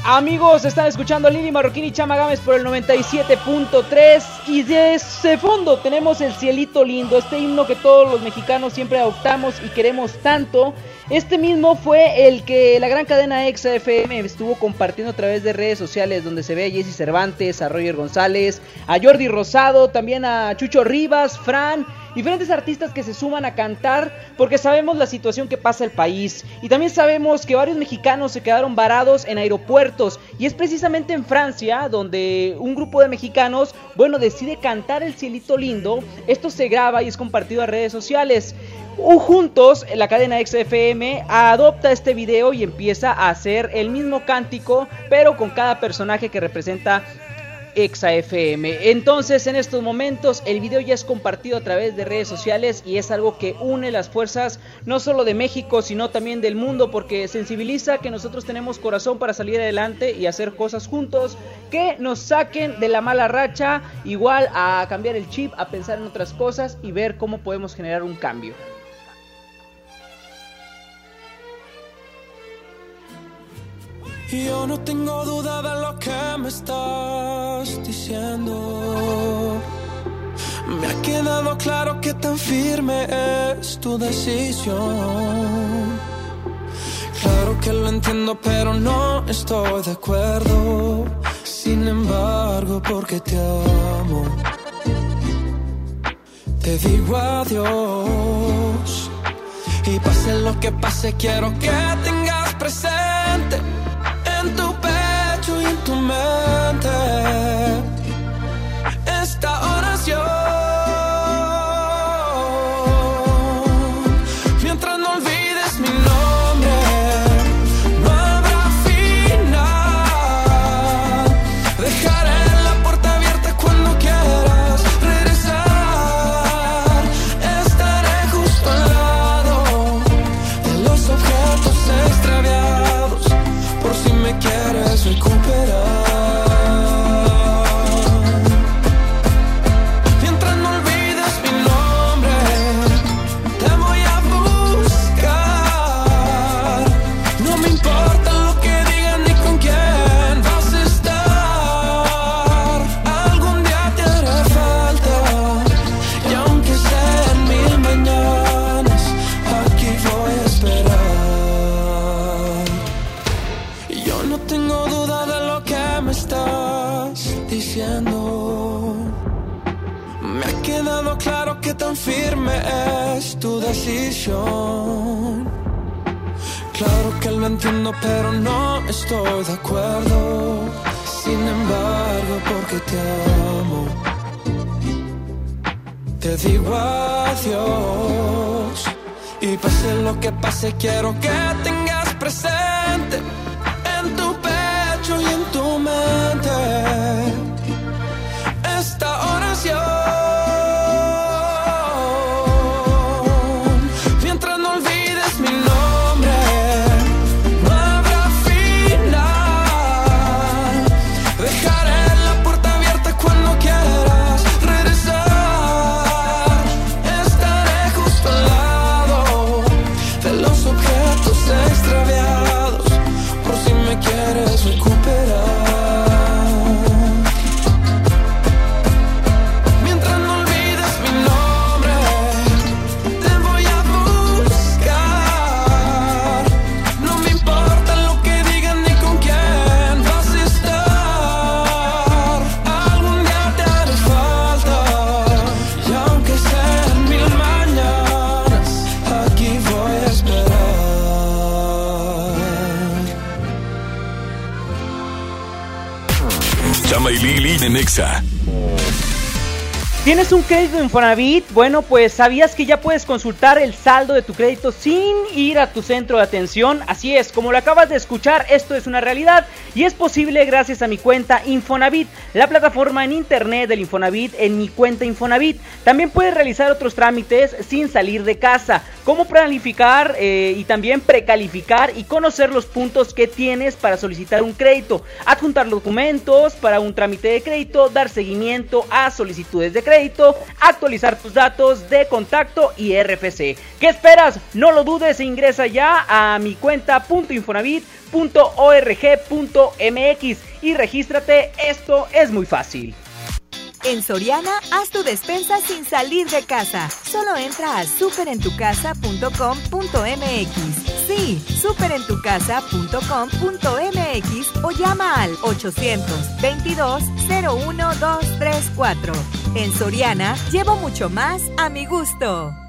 Amigos, están escuchando Lili Marroquín y Chama Gámez por el 97.3. Y de ese fondo tenemos el cielito lindo, este himno que todos los mexicanos siempre adoptamos y queremos tanto. Este mismo fue el que la gran cadena XFM estuvo compartiendo a través de redes sociales, donde se ve a Jesse Cervantes, a Roger González, a Jordi Rosado, también a Chucho Rivas, Fran diferentes artistas que se suman a cantar porque sabemos la situación que pasa el país. Y también sabemos que varios mexicanos se quedaron varados en aeropuertos. Y es precisamente en Francia donde un grupo de mexicanos, bueno, decide cantar el cielito lindo, esto se graba y es compartido a redes sociales. Juntos, la cadena XFM adopta este video y empieza a hacer el mismo cántico, pero con cada personaje que representa FM. Entonces, en estos momentos, el video ya es compartido a través de redes sociales y es algo que une las fuerzas no solo de México, sino también del mundo, porque sensibiliza que nosotros tenemos corazón para salir adelante y hacer cosas juntos que nos saquen de la mala racha, igual a cambiar el chip, a pensar en otras cosas y ver cómo podemos generar un cambio. Yo no tengo duda de lo que me estás diciendo. Me ha quedado claro que tan firme es tu decisión. Claro que lo entiendo, pero no estoy de acuerdo. Sin embargo, porque te amo, te digo adiós. Y pase lo que pase, quiero que tengas presente pecho pero no estoy de acuerdo. Sin embargo, porque te amo, te digo adiós. Y pase lo que pase, quiero que ¿Tienes un crédito Infonavit? Bueno, pues sabías que ya puedes consultar el saldo de tu crédito sin ir a tu centro de atención. Así es, como lo acabas de escuchar, esto es una realidad y es posible gracias a mi cuenta Infonavit, la plataforma en internet del Infonavit en mi cuenta Infonavit. También puedes realizar otros trámites sin salir de casa, como planificar eh, y también precalificar y conocer los puntos que tienes para solicitar un crédito, adjuntar documentos para un trámite de crédito, dar seguimiento a solicitudes de crédito actualizar tus datos de contacto y RFC. ¿Qué esperas? No lo dudes ingresa ya a mi cuenta .infonavit.org.mx y regístrate, esto es muy fácil. En Soriana, haz tu despensa sin salir de casa. Solo entra a superentucasa.com.mx. Sí, superentucasa.com.mx o llama al 822-01-234. En Soriana, llevo mucho más a mi gusto.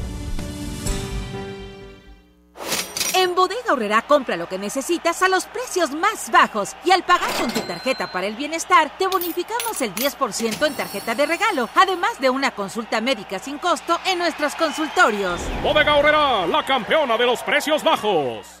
En Bodega Horrera compra lo que necesitas a los precios más bajos y al pagar con tu tarjeta para el bienestar te bonificamos el 10% en tarjeta de regalo, además de una consulta médica sin costo en nuestros consultorios. Bodega Horrera, la campeona de los precios bajos.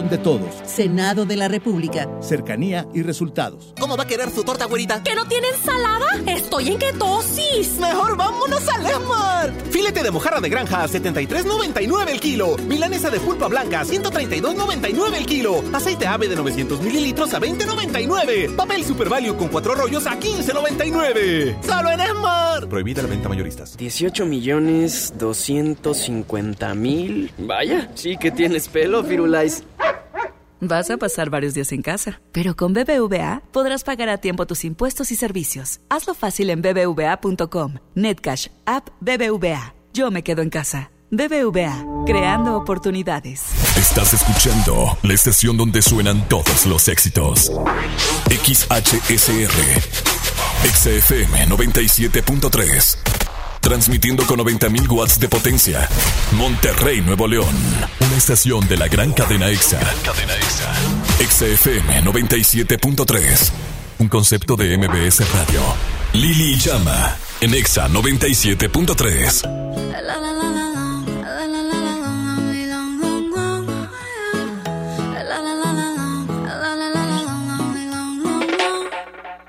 de todos. Senado de la República. Cercanía y resultados. ¿Cómo va a querer su torta, güerita? ¿Que no tiene ensalada? Estoy en ketosis. Mejor vámonos a Lemar. Filete de mojarra de granja a 73.99 el kilo. Milanesa de pulpa blanca a 132.99 el kilo. Aceite ave de 900 mililitros a 20.99. Papel Super Value con cuatro rollos a 15.99. ¡Solo en Esmar! Prohibida la venta mayoristas. 18 millones 250 mil. Vaya, sí que tienes pelo, Firulais. Vas a pasar varios días en casa, pero con BBVA podrás pagar a tiempo tus impuestos y servicios. Hazlo fácil en bbva.com. Netcash, app BBVA. Yo me quedo en casa. BBVA, creando oportunidades. Estás escuchando la estación donde suenan todos los éxitos. XHSR. XFM 97.3. Transmitiendo con 90.000 watts de potencia. Monterrey, Nuevo León. Una estación de la gran cadena EXA. EXA FM 97.3. Un concepto de MBS Radio. Lili Llama. En EXA 97.3.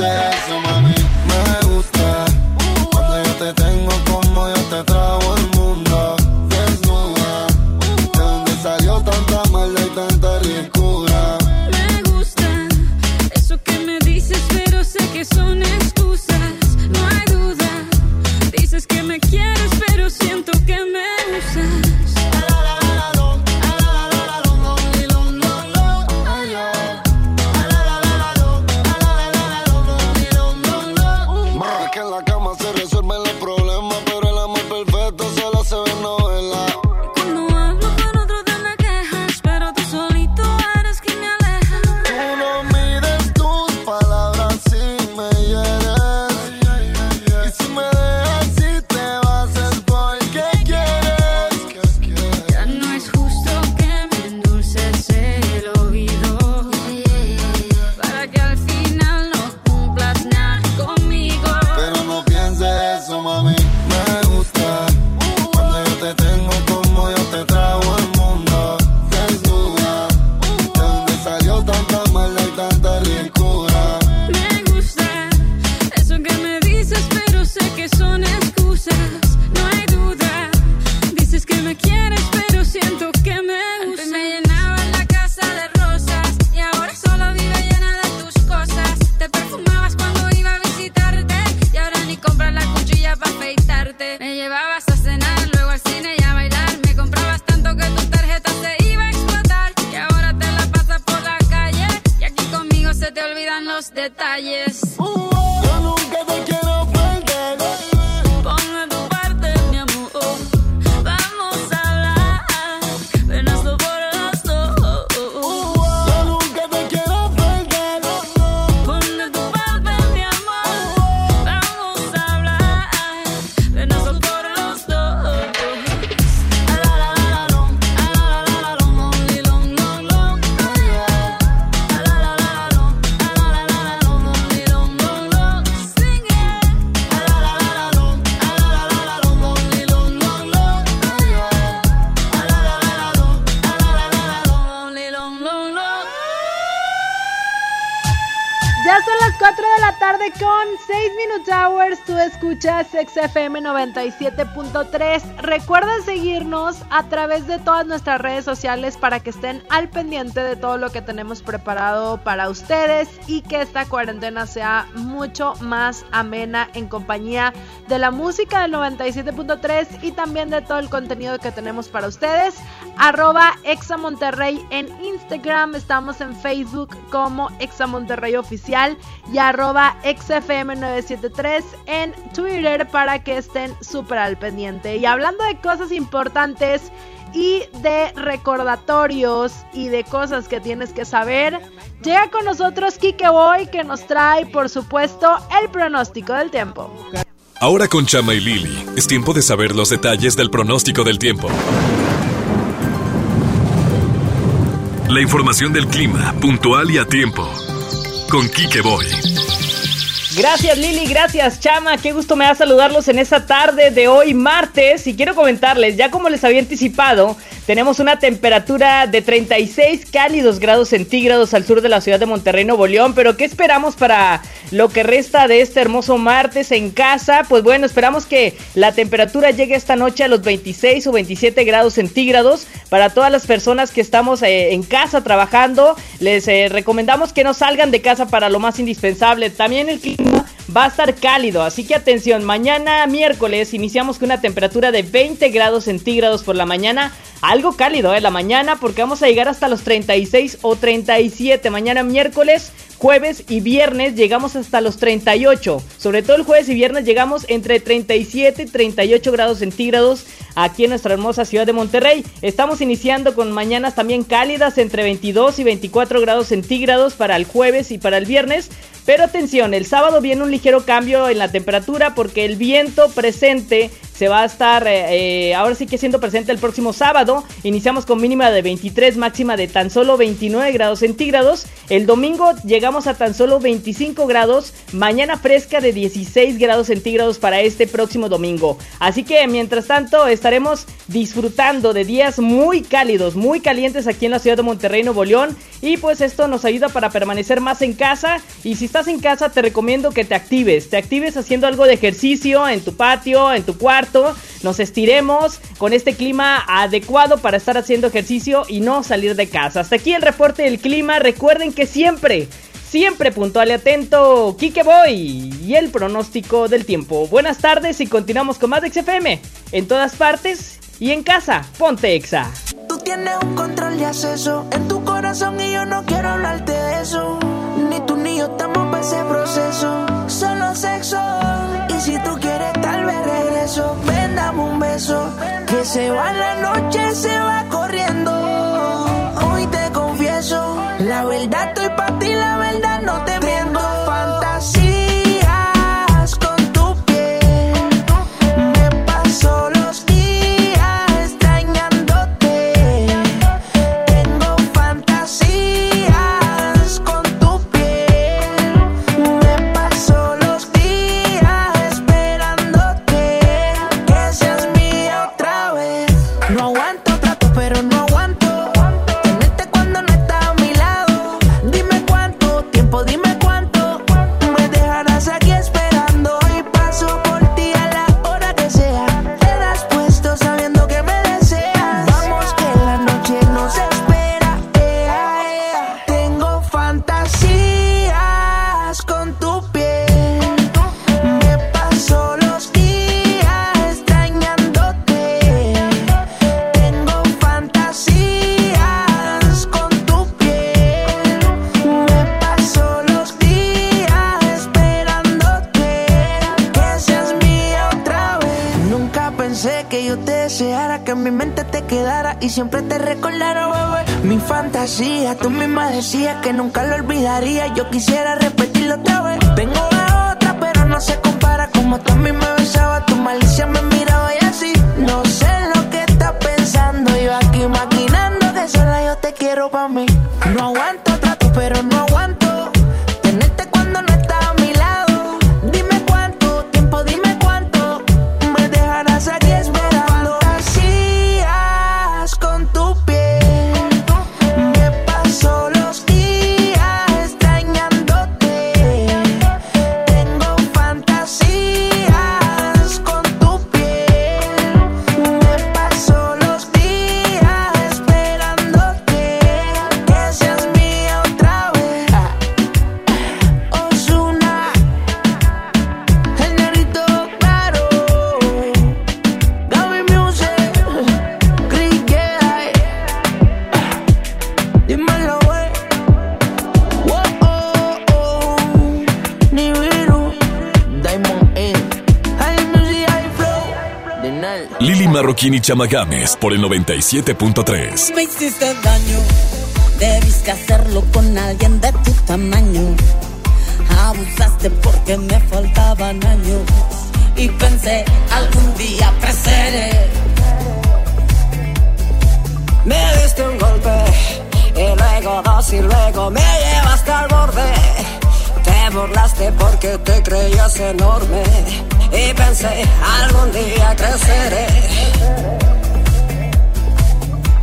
no pienses XFM 97.3. Recuerda seguirnos a través de todas nuestras redes sociales para que estén al pendiente de todo lo que tenemos preparado para ustedes y que esta cuarentena sea mucho más amena en compañía de la música del 97.3 y también de todo el contenido que tenemos para ustedes. Arroba Exa Monterrey en Instagram, estamos en Facebook como Exa Monterrey Oficial y arroba XFM973 en Twitter para que estén súper al pendiente. Y hablando de cosas importantes y de recordatorios y de cosas que tienes que saber, llega con nosotros Kike Boy que nos trae, por supuesto, el pronóstico del tiempo. Ahora con Chama y Lili, es tiempo de saber los detalles del pronóstico del tiempo. La información del clima, puntual y a tiempo. Con Kike Boy. Gracias Lili, gracias Chama, qué gusto me da saludarlos en esta tarde de hoy martes. Y quiero comentarles, ya como les había anticipado, tenemos una temperatura de 36 cálidos grados centígrados al sur de la ciudad de Monterrey, Nuevo León, pero ¿qué esperamos para lo que resta de este hermoso martes en casa? Pues bueno, esperamos que la temperatura llegue esta noche a los 26 o 27 grados centígrados para todas las personas que estamos eh, en casa trabajando. Les eh, recomendamos que no salgan de casa para lo más indispensable. También el clima va a estar cálido, así que atención, mañana miércoles iniciamos con una temperatura de 20 grados centígrados por la mañana, algo cálido, ¿eh? La mañana, porque vamos a llegar hasta los 36 o 37. Mañana miércoles, jueves y viernes llegamos hasta los 38. Sobre todo el jueves y viernes llegamos entre 37 y 38 grados centígrados aquí en nuestra hermosa ciudad de Monterrey. Estamos iniciando con mañanas también cálidas entre 22 y 24 grados centígrados para el jueves y para el viernes. Pero atención, el sábado viene un ligero cambio en la temperatura porque el viento presente se va a estar eh, eh, ahora sí que siendo presente el próximo sábado. Iniciamos con mínima de 23, máxima de tan solo 29 grados centígrados. El domingo llegamos a tan solo 25 grados. Mañana fresca de 16 grados centígrados para este próximo domingo. Así que mientras tanto estaremos disfrutando de días muy cálidos, muy calientes aquí en la ciudad de Monterrey, Nuevo León. Y pues esto nos ayuda para permanecer más en casa. Y si estás en casa te recomiendo que te actives. Te actives haciendo algo de ejercicio en tu patio, en tu cuarto nos estiremos con este clima adecuado para estar haciendo ejercicio y no salir de casa. Hasta aquí el reporte del clima. Recuerden que siempre, siempre puntual y atento, Kike Boy y el pronóstico del tiempo. Buenas tardes y continuamos con más de XFM en todas partes y en casa. Ponte Exa. Tú tienes un control de acceso en tu corazón y yo no quiero hablarte de eso. Ni tú ni yo estamos para ese proceso. Solo sexo. Y si tú vez regreso. Ven, dame un beso. Que se va la noche, se va corriendo. Hoy te confieso. La verdad estoy para ti, la verdad y siempre te recordara, bebé. Mi fantasía, tú misma decías que nunca lo olvidaría. Yo quisiera repetirlo otra vez. Tengo la otra, pero no se compara. Como tú a mí me besaba, tu malicia me Por el 97.3. Me hiciste daño, debiste hacerlo con alguien de tu tamaño. Abusaste porque me faltaban años y pensé algún día creceré. Me diste un golpe y luego dos y luego me llevaste al borde. Te burlaste porque te creías enorme y pensé algún día creceré.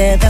de mí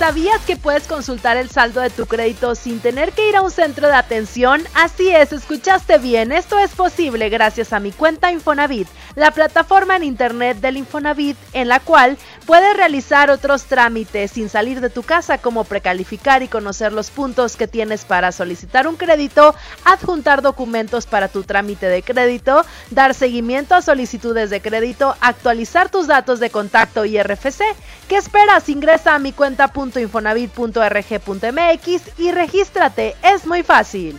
¿Sabías que puedes consultar el saldo de tu crédito sin tener que ir a un centro de atención? Así es, escuchaste bien, esto es posible gracias a mi cuenta Infonavit, la plataforma en internet del Infonavit en la cual puedes realizar otros trámites sin salir de tu casa como precalificar y conocer los puntos que tienes para solicitar un crédito, adjuntar documentos para tu trámite de crédito, dar seguimiento a solicitudes de crédito, actualizar tus datos de contacto y RFC. ¿Qué esperas? Ingresa a mi cuenta.infonavit.rg.mx y regístrate, es muy fácil.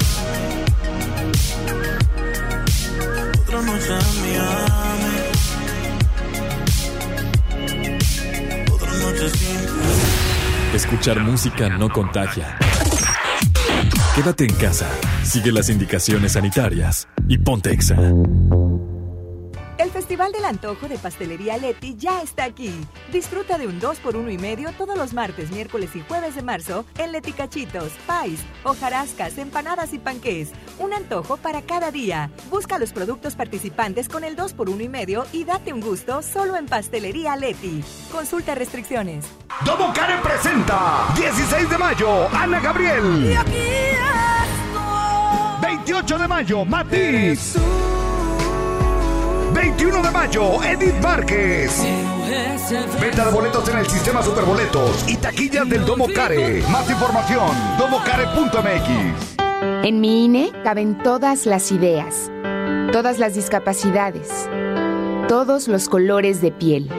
Escuchar música no contagia. Quédate en casa, sigue las indicaciones sanitarias y ponte exa. El Festival del Antojo de Pastelería Leti ya está aquí. Disfruta de un 2 por 1 y medio todos los martes, miércoles y jueves de marzo en Leti Cachitos, Pais, hojarascas, empanadas y panqués. Un antojo para cada día. Busca los productos participantes con el 2 por 1 y medio y date un gusto solo en Pastelería Leti. Consulta restricciones. Domo Karen presenta 16 de mayo, Ana Gabriel. Y aquí estoy. 28 de mayo, Matiz. 21 de mayo, Edith Márquez. Venta de boletos en el sistema Superboletos y taquillas del Domo Care. Más información, domocare.mx. En mi INE caben todas las ideas, todas las discapacidades, todos los colores de piel.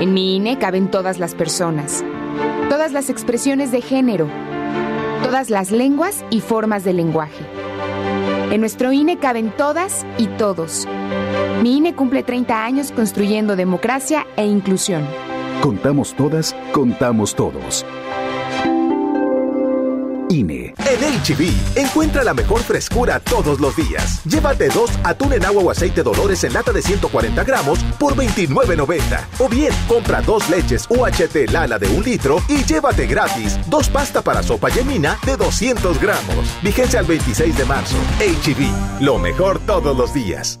En mi INE caben todas las personas, todas las expresiones de género, todas las lenguas y formas de lenguaje. En nuestro INE caben todas y todos. Mi INE cumple 30 años construyendo democracia e inclusión. Contamos todas, contamos todos. En HB, encuentra la mejor frescura todos los días. Llévate dos atún en agua o aceite Dolores en lata de 140 gramos por $29.90. O bien, compra dos leches UHT Lala de un litro y llévate gratis dos pasta para sopa yemina de 200 gramos. Vigencia al 26 de marzo. HB, lo mejor todos los días.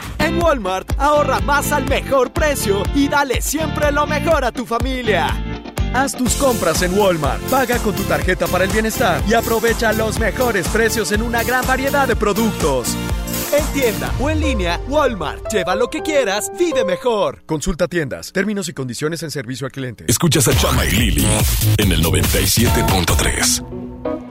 En Walmart, ahorra más al mejor precio y dale siempre lo mejor a tu familia. Haz tus compras en Walmart, paga con tu tarjeta para el bienestar y aprovecha los mejores precios en una gran variedad de productos. En tienda o en línea, Walmart. Lleva lo que quieras, vive mejor. Consulta tiendas, términos y condiciones en servicio al cliente. Escuchas a Chama y Lili en el 97.3.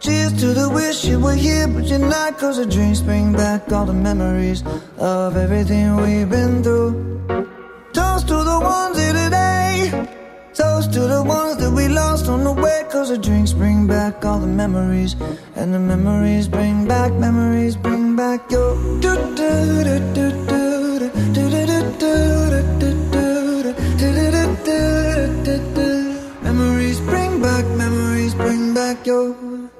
Cheers to the wish you were here, but you're not. Cause the dreams bring back all the memories of everything we've been through. Toast to the ones here today. Toast to the ones that we lost on the way. Cause the drinks bring back all the memories. And the memories bring back, memories bring back your. Memories bring back, memories bring back your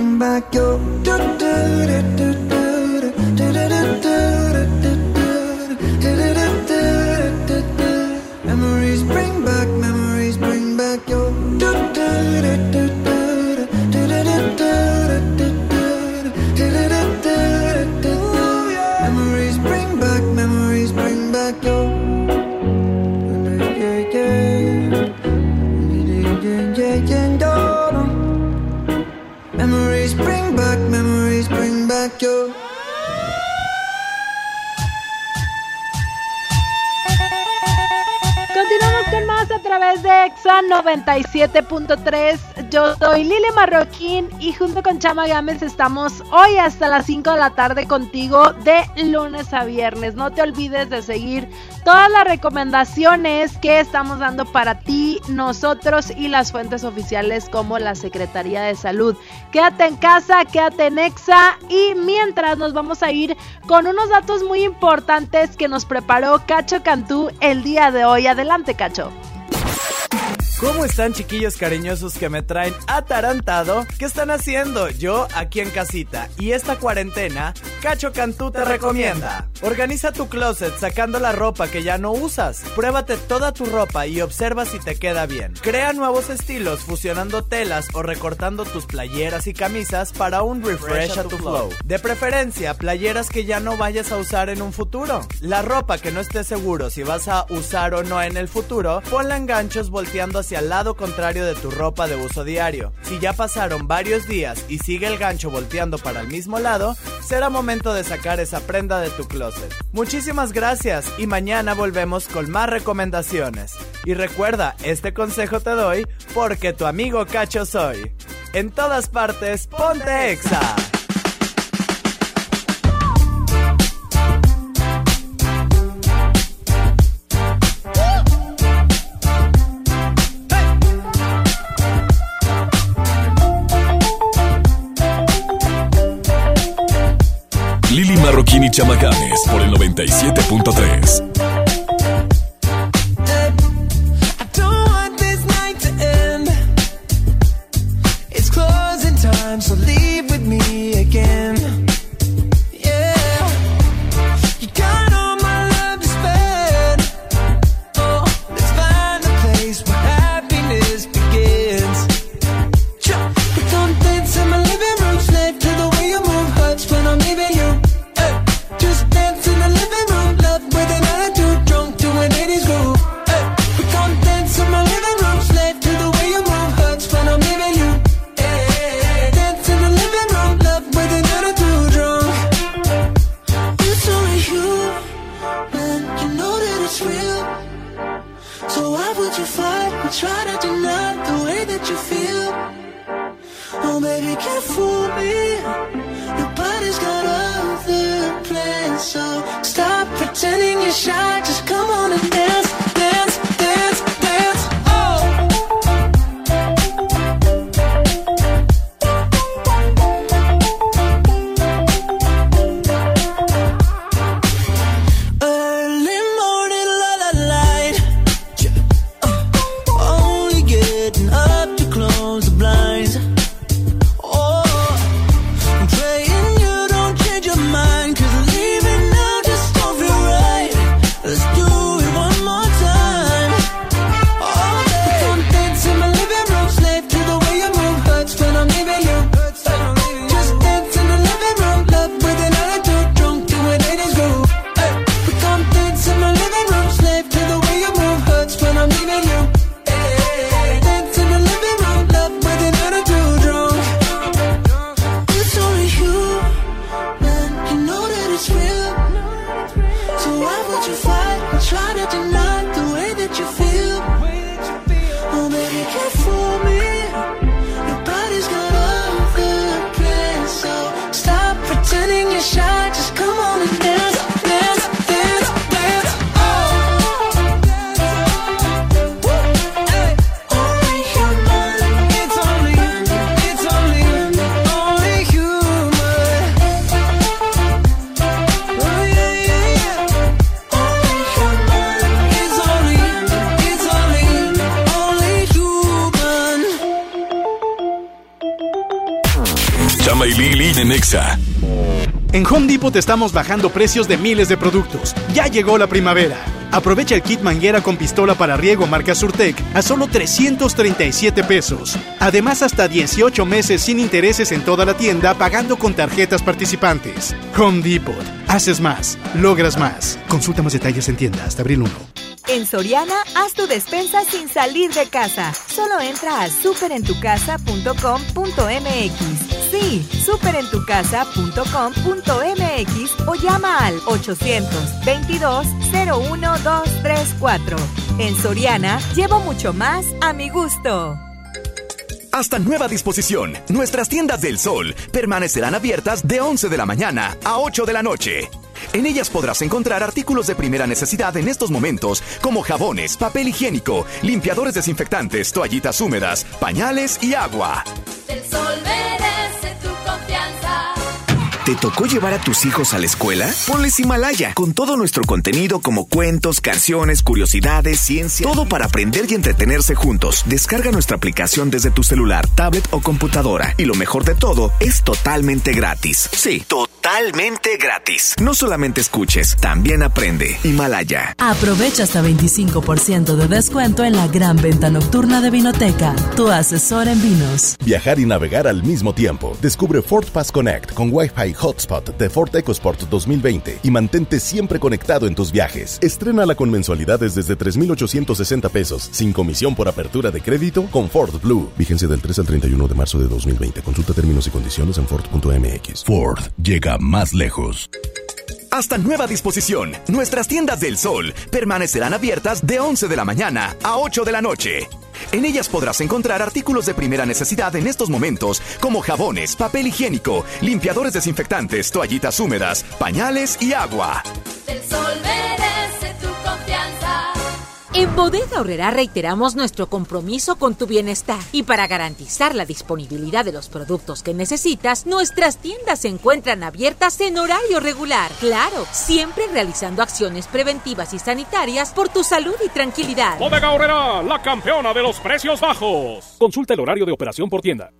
back your do do do do do. 97.3. Yo soy Lili Marroquín y junto con Chama Gámez estamos hoy hasta las 5 de la tarde contigo de lunes a viernes. No te olvides de seguir todas las recomendaciones que estamos dando para ti, nosotros y las fuentes oficiales como la Secretaría de Salud. Quédate en casa, quédate en EXA y mientras nos vamos a ir con unos datos muy importantes que nos preparó Cacho Cantú el día de hoy. Adelante, Cacho. ¿Cómo están chiquillos cariñosos que me traen atarantado? ¿Qué están haciendo? Yo aquí en casita. Y esta cuarentena, Cacho Cantú te recomienda. Organiza tu closet sacando la ropa que ya no usas. Pruébate toda tu ropa y observa si te queda bien. Crea nuevos estilos fusionando telas o recortando tus playeras y camisas para un refresh a tu flow. De preferencia, playeras que ya no vayas a usar en un futuro. La ropa que no estés seguro si vas a usar o no en el futuro, ponla en ganchos volteando hacia al lado contrario de tu ropa de uso diario. Si ya pasaron varios días y sigue el gancho volteando para el mismo lado, será momento de sacar esa prenda de tu closet. Muchísimas gracias y mañana volvemos con más recomendaciones. Y recuerda, este consejo te doy porque tu amigo cacho soy. En todas partes, ponte exa. Chamacanes por el 97.3. Depot estamos bajando precios de miles de productos. Ya llegó la primavera. Aprovecha el kit manguera con pistola para riego marca Surtec a solo 337 pesos. Además, hasta 18 meses sin intereses en toda la tienda pagando con tarjetas participantes. Home Depot. Haces más. Logras más. Consulta más detalles en tienda hasta abril 1. En Soriana, haz tu despensa sin salir de casa. Solo entra a superentucasa.com.mx. Sí, superentucasa.com.mx o llama al 822 01234. En Soriana, llevo mucho más a mi gusto. Hasta nueva disposición, nuestras tiendas del sol permanecerán abiertas de 11 de la mañana a 8 de la noche. En ellas podrás encontrar artículos de primera necesidad en estos momentos, como jabones, papel higiénico, limpiadores desinfectantes, toallitas húmedas, pañales y agua. El sol merece confianza. ¿Te tocó llevar a tus hijos a la escuela? Ponles Himalaya, con todo nuestro contenido como cuentos, canciones, curiosidades, ciencia, todo para aprender y entretenerse juntos. Descarga nuestra aplicación desde tu celular, tablet o computadora. Y lo mejor de todo, es totalmente gratis. Sí, totalmente gratis. No solamente escuches, también aprende. Himalaya. Aprovecha hasta 25% de descuento en la gran venta nocturna de Vinoteca, tu asesor en vinos. Viajar y navegar al mismo tiempo. Descubre Ford Pass Connect con Wi-Fi Hotspot de Ford EcoSport 2020 y mantente siempre conectado en tus viajes. Estrénala con mensualidades desde 3,860 pesos, sin comisión por apertura de crédito con Ford Blue. Vigencia del 3 al 31 de marzo de 2020. Consulta términos y condiciones en Ford.mx. Ford llega más lejos. Hasta nueva disposición, nuestras tiendas del sol permanecerán abiertas de 11 de la mañana a 8 de la noche. En ellas podrás encontrar artículos de primera necesidad en estos momentos, como jabones, papel higiénico, limpiadores desinfectantes, toallitas húmedas, pañales y agua. El sol merece tu. En Bodega Horrera reiteramos nuestro compromiso con tu bienestar y para garantizar la disponibilidad de los productos que necesitas, nuestras tiendas se encuentran abiertas en horario regular. Claro, siempre realizando acciones preventivas y sanitarias por tu salud y tranquilidad. Bodega Horrera, la campeona de los precios bajos. Consulta el horario de operación por tienda.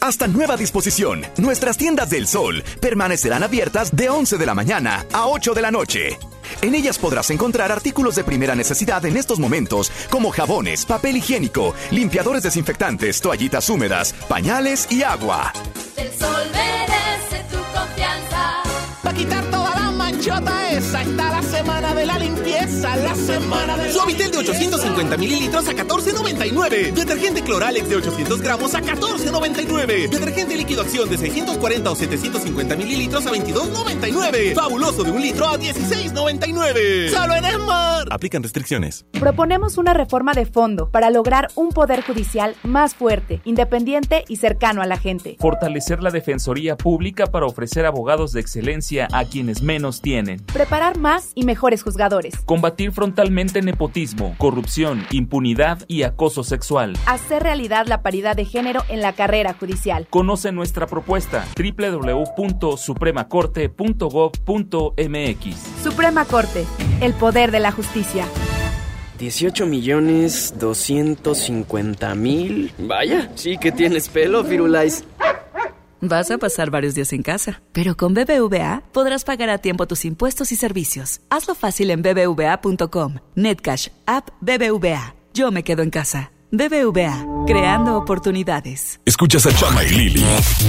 Hasta nueva disposición, nuestras tiendas del sol permanecerán abiertas de 11 de la mañana a 8 de la noche. En ellas podrás encontrar artículos de primera necesidad en estos momentos, como jabones, papel higiénico, limpiadores desinfectantes, toallitas húmedas, pañales y agua. El sol merece tu confianza. Para quitar toda la manchota esa está la semana de la limpieza, la semana de Suavitel de 850 mililitros a 14.99. Detergente Cloralex de 800 gramos a 14.99. Detergente líquido acción de 640 o 750 mililitros a 22.99. Fabuloso de un litro a 16.99. Solo en Esmar. Aplican restricciones. Proponemos una reforma de fondo para lograr un poder judicial más fuerte, independiente y cercano a la gente. Fortalecer la defensoría pública para ofrecer abogados de excelencia a quienes menos tienen. Preparar más y mejores juzgadores. Combatir frontalmente nepotismo, corrupción, impunidad y acoso sexual. Hacer realidad la paridad de género en la carrera judicial. Conoce nuestra propuesta www.supremacorte.gov.mx. Suprema Corte, el poder de la justicia. 18 millones 250 mil. Vaya, sí que tienes pelo, Firulais. Vas a pasar varios días en casa, pero con BBVA podrás pagar a tiempo tus impuestos y servicios. Hazlo fácil en bbva.com. Netcash, app BBVA. Yo me quedo en casa. BBVA, creando oportunidades. Escuchas a Chama y Lili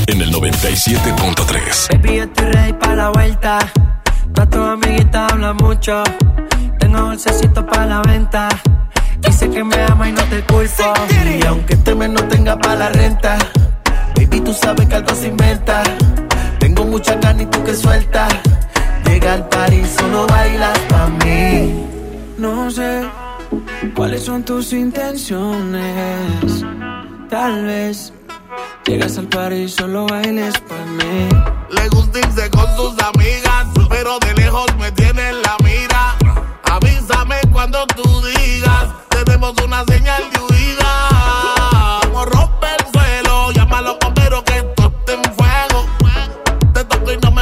en el 97.3. Baby, yo estoy ready para la vuelta. Tu amiguita habla mucho. Tengo bolsecito para la venta. Dice que me ama y no te culpo. Y aunque este mes no tenga para la renta. Baby, tú sabes que algo se inventa. Tengo mucha carne y tú que suelta. Llega al party, solo bailas pa' mí. No sé cuáles son tus intenciones. Tal vez llegas al party y solo bailes pa' mí. Le gusta irse con sus amigas, pero de lejos me tiene en la mira. Avísame cuando tú digas, tenemos una señal de huida. Como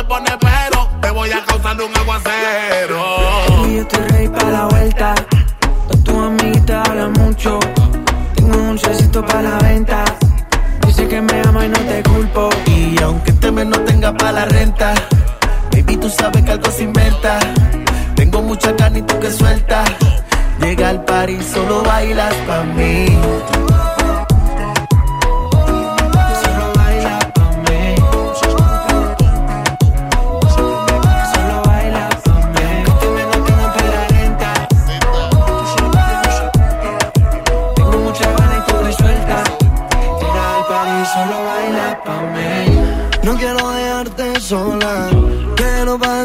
pone pero, te voy a causar un aguacero. Baby, yo estoy ready para la vuelta. Toda tu amiguita habla mucho. Tengo un dulcecito para la venta. Dice que me ama y no te culpo. Y aunque este mes no tenga para la renta, baby, tú sabes que algo se inventa. Tengo mucha carne y tú que suelta. Llega al party y solo bailas pa' mí.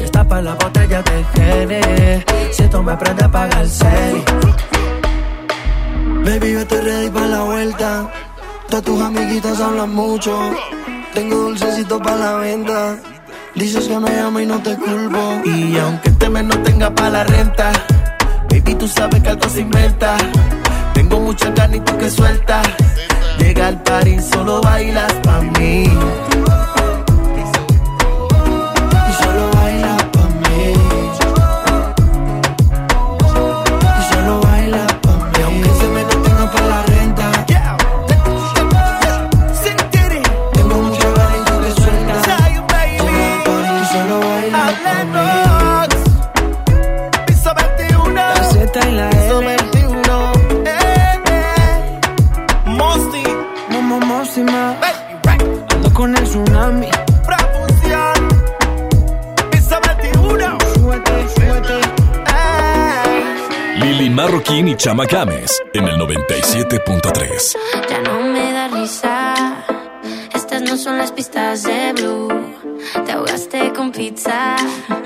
Te tapa la botella de Gene. Si tú me aprendes a pagar el serie. Baby, yo estoy ready para la vuelta. Todas tus amiguitas hablan mucho. Tengo dulcecito para la venta. Dices que me amo y no te culpo. Y aunque este mes no tenga para la renta, baby, tú sabes que algo se inventa. Tengo muchas ganas y tú que sueltas. Llega al party y solo bailas pa' mí. Chama Games en el 97.3. Ya no me da risa. Estas no son las pistas de Blue. Te ahogaste con pizza.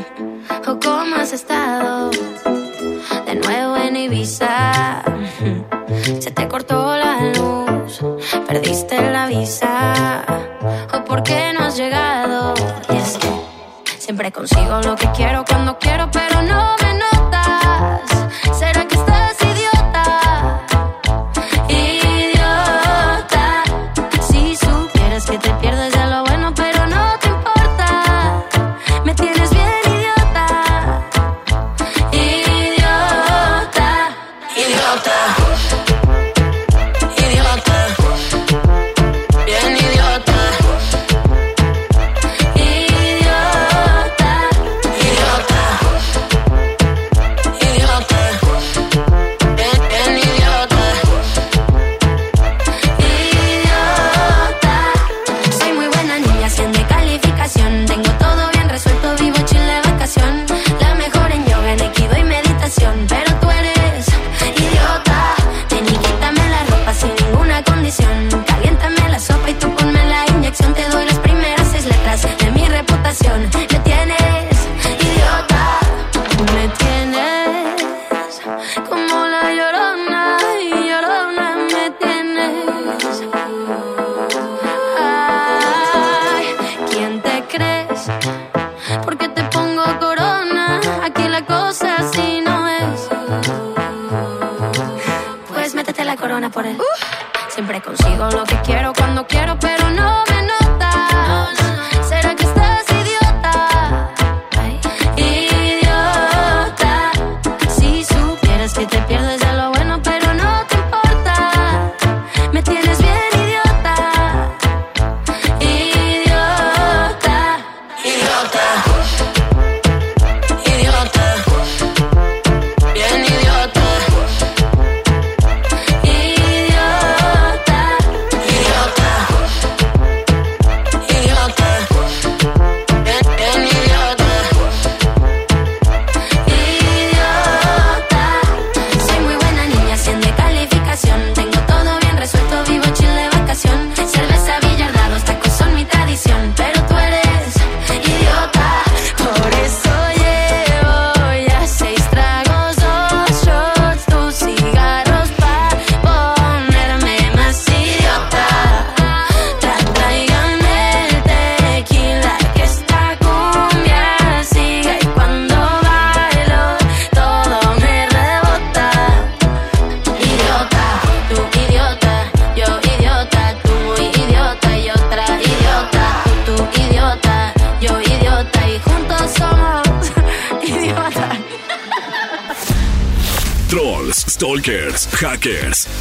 [LAUGHS] ¿O cómo has estado? De nuevo en Ibiza. [LAUGHS] Se te cortó la luz. Perdiste la visa. ¿O por qué no has llegado? Y es que siempre consigo lo que quiero cuando quiero, pero no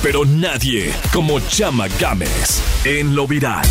pero nadie como Chama Games en lo viral.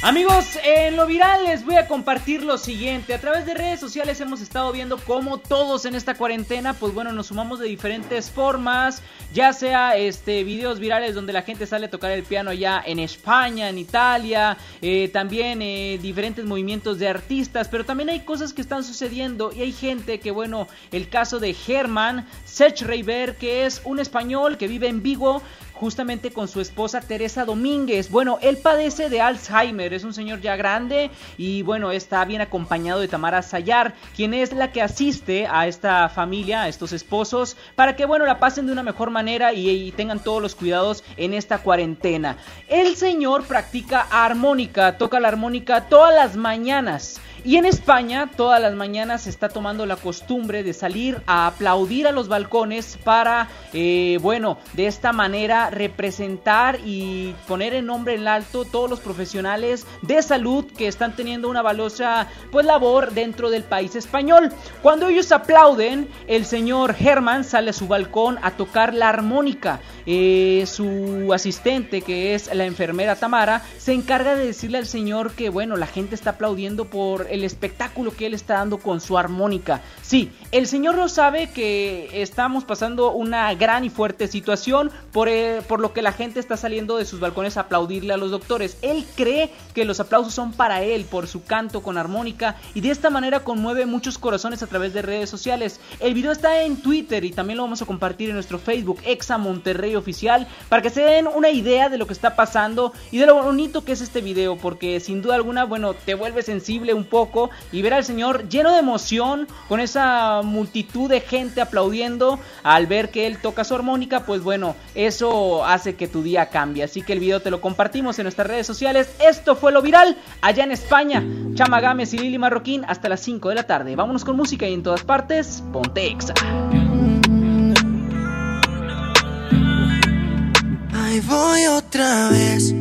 Amigos, en lo viral les voy a compartir lo siguiente. A través de redes sociales hemos estado viendo cómo todos en esta cuarentena, pues bueno, nos sumamos de diferentes formas. Ya sea este videos virales donde la gente sale a tocar el piano ya en España, en Italia. Eh, también eh, diferentes movimientos de artistas. Pero también hay cosas que están sucediendo. Y hay gente que, bueno, el caso de Germán Sechreiber, que es un español que vive en Vigo justamente con su esposa Teresa Domínguez. Bueno, él padece de Alzheimer, es un señor ya grande y bueno, está bien acompañado de Tamara Sayar, quien es la que asiste a esta familia, a estos esposos, para que bueno, la pasen de una mejor manera y, y tengan todos los cuidados en esta cuarentena. El señor practica armónica, toca la armónica todas las mañanas. Y en España, todas las mañanas se está tomando la costumbre de salir a aplaudir a los balcones para, eh, bueno, de esta manera representar y poner en nombre en alto todos los profesionales de salud que están teniendo una valiosa, pues, labor dentro del país español. Cuando ellos aplauden, el señor Herman sale a su balcón a tocar la armónica. Eh, su asistente, que es la enfermera Tamara, se encarga de decirle al señor que, bueno, la gente está aplaudiendo por el espectáculo que él está dando con su armónica. Sí, el señor no sabe que estamos pasando una gran y fuerte situación por, eh, por lo que la gente está saliendo de sus balcones a aplaudirle a los doctores. Él cree que los aplausos son para él por su canto con armónica y de esta manera conmueve muchos corazones a través de redes sociales. El video está en Twitter y también lo vamos a compartir en nuestro Facebook, Exa Monterrey Oficial, para que se den una idea de lo que está pasando y de lo bonito que es este video, porque sin duda alguna, bueno, te vuelve sensible un poco y ver al Señor lleno de emoción con esa multitud de gente aplaudiendo al ver que Él toca su armónica, pues bueno, eso hace que tu día cambie. Así que el video te lo compartimos en nuestras redes sociales. Esto fue lo viral allá en España. Chama Gámez y Lili Marroquín hasta las 5 de la tarde. Vámonos con música y en todas partes, ponte exa. Ahí voy otra vez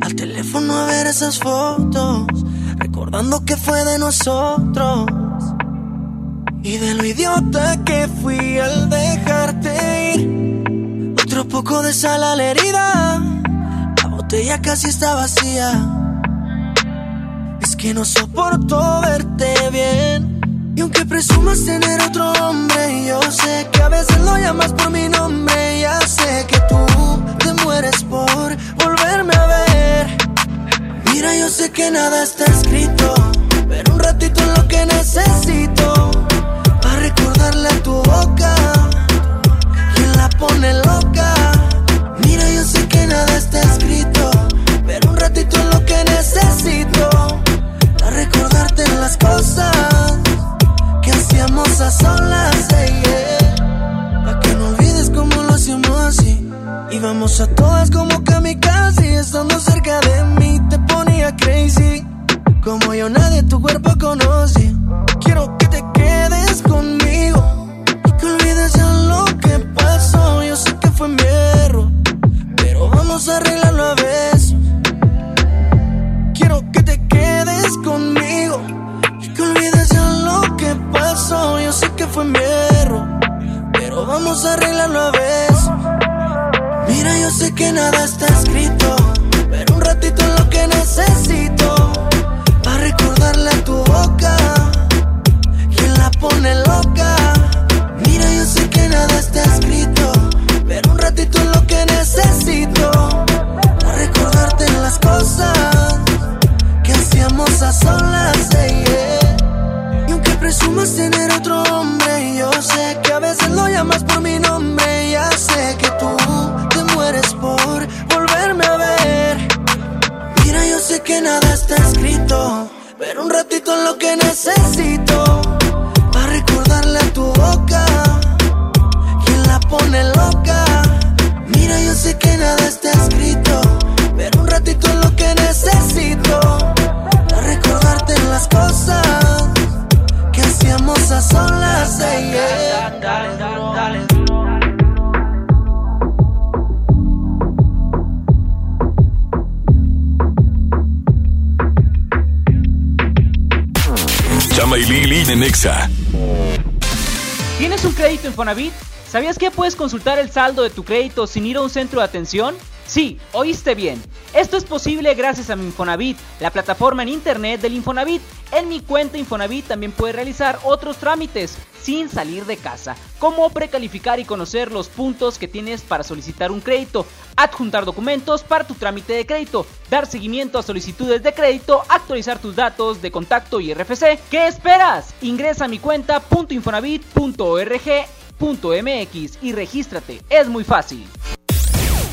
al teléfono a ver esas fotos recordando que fue de nosotros y de lo idiota que fui al dejarte ir. Otro poco de sal a la herida, la botella casi está vacía. Es que no soporto verte bien. Y aunque presumas tener otro hombre, yo sé que a veces lo llamas por mi nombre. Ya sé que tú te mueres por volverme a ver. Mira, yo sé que nada está escrito, pero un ratito es lo que necesito para recordarle a tu boca. Quien la pone loca. Mira, yo sé que nada está escrito, pero un ratito es lo que necesito para recordarte las cosas que hacíamos a solas. Para Íbamos a todas como kamikaze, estando cerca de mí te ponía crazy. Como yo nadie tu cuerpo conoce. Quiero que te quedes conmigo y que olvides ya lo que pasó. Yo sé que fue mi error, pero vamos a arreglarlo a veces. Quiero que te quedes conmigo y que olvides ya lo que pasó. Yo sé que fue mi error, pero vamos a arreglarlo a veces. Mira, yo sé que nada está escrito, pero un ratito es lo que necesito para recordarle a tu boca. Quien la pone loca. Mira, yo sé que nada está escrito, pero un ratito es lo que necesito para recordarte las cosas que hacíamos a solas. eh, yeah. Y aunque presumas tener otro hombre, yo sé que a veces lo llamas por mi nombre. Ya sé que que nada está escrito, pero un ratito es lo que necesito para recordarle a tu boca. Quien la pone loca. Mira, yo sé que nada está escrito, pero un ratito es lo que necesito para recordarte las cosas que hacíamos a solas. eh, yeah. Dale, dale, dale. Chama y Lili en Exa. ¿Tienes un crédito Infonavit? ¿Sabías que puedes consultar el saldo de tu crédito sin ir a un centro de atención? Sí, oíste bien. Esto es posible gracias a mi Infonavit, la plataforma en internet del Infonavit. En mi cuenta Infonavit también puedes realizar otros trámites sin salir de casa, como precalificar y conocer los puntos que tienes para solicitar un crédito, adjuntar documentos para tu trámite de crédito, dar seguimiento a solicitudes de crédito, actualizar tus datos de contacto y RFC. ¿Qué esperas? Ingresa a mi cuenta .infonavit.org.mx y regístrate. Es muy fácil.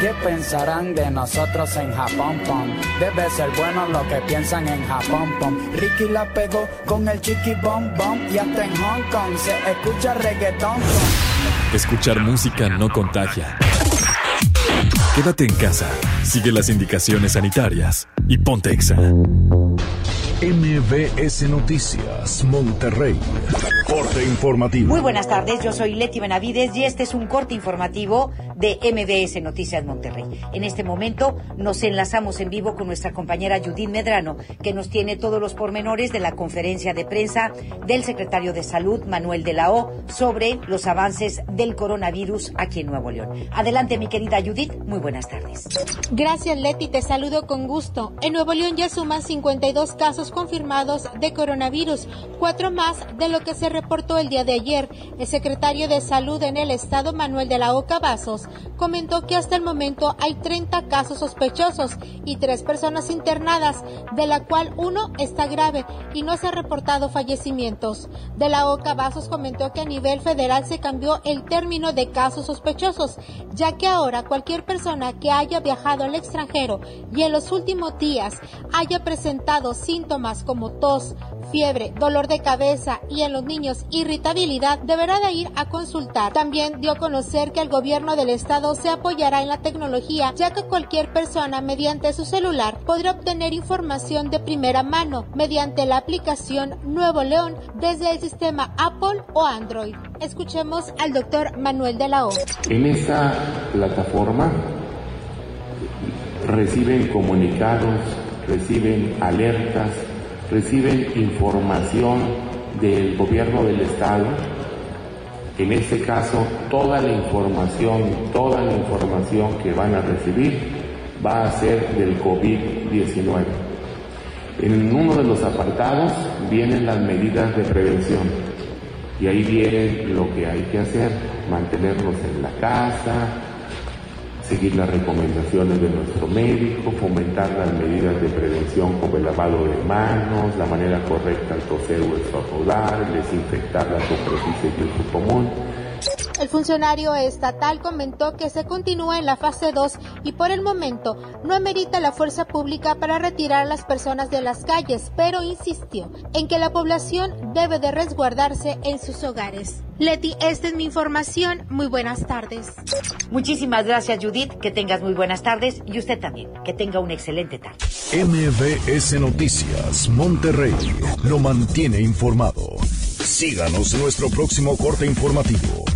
¿Qué pensarán de nosotros en Japón, pom? Debe ser bueno lo que piensan en Japón, pom. Ricky la pegó con el chiqui bom bom y hasta en Hong Kong se escucha reggaetón. Escuchar música no contagia. Quédate en casa, sigue las indicaciones sanitarias y ponte exa. MBS Noticias, Monterrey. Corte informativo. Muy buenas tardes, yo soy Leti Benavides y este es un corte informativo de MBS Noticias Monterrey. En este momento nos enlazamos en vivo con nuestra compañera Judith Medrano, que nos tiene todos los pormenores de la conferencia de prensa del secretario de Salud, Manuel de la O, sobre los avances del coronavirus aquí en Nuevo León. Adelante, mi querida Judith, muy buenas tardes. Gracias, Leti, te saludo con gusto. En Nuevo León ya suman 52 casos confirmados de coronavirus, cuatro más de lo que se reportó el día de ayer. El secretario de Salud en el estado, Manuel de la O Cavazos, comentó que hasta el momento hay 30 casos sospechosos y tres personas internadas, de la cual uno está grave y no se ha reportado fallecimientos. De la O Cavazos comentó que a nivel federal se cambió el término de casos sospechosos, ya que ahora cualquier persona que haya viajado al extranjero y en los últimos días haya presentado síntomas como tos, fiebre, dolor de cabeza y en los niños irritabilidad, deberá de ir a consultar. También dio a conocer que el gobierno del estado se apoyará en la tecnología, ya que cualquier persona mediante su celular podrá obtener información de primera mano mediante la aplicación Nuevo León desde el sistema Apple o Android. Escuchemos al doctor Manuel de la O. En esa plataforma reciben comunicados, reciben alertas, reciben información del gobierno del estado. En este caso, toda la información, toda la información que van a recibir va a ser del COVID-19. En uno de los apartados vienen las medidas de prevención y ahí viene lo que hay que hacer, mantenernos en la casa, seguir las recomendaciones de nuestro médico, fomentar las medidas de prevención como el lavado de manos, la manera correcta al toser o estornudar, desinfectar las superficies de uso común. El funcionario estatal comentó que se continúa en la fase 2 y por el momento no amerita la fuerza pública para retirar a las personas de las calles, pero insistió en que la población debe de resguardarse en sus hogares. Leti, esta es mi información. Muy buenas tardes. Muchísimas gracias, Judith. Que tengas muy buenas tardes y usted también. Que tenga una excelente tarde. MBS Noticias, Monterrey, lo mantiene informado. Síganos en nuestro próximo corte informativo.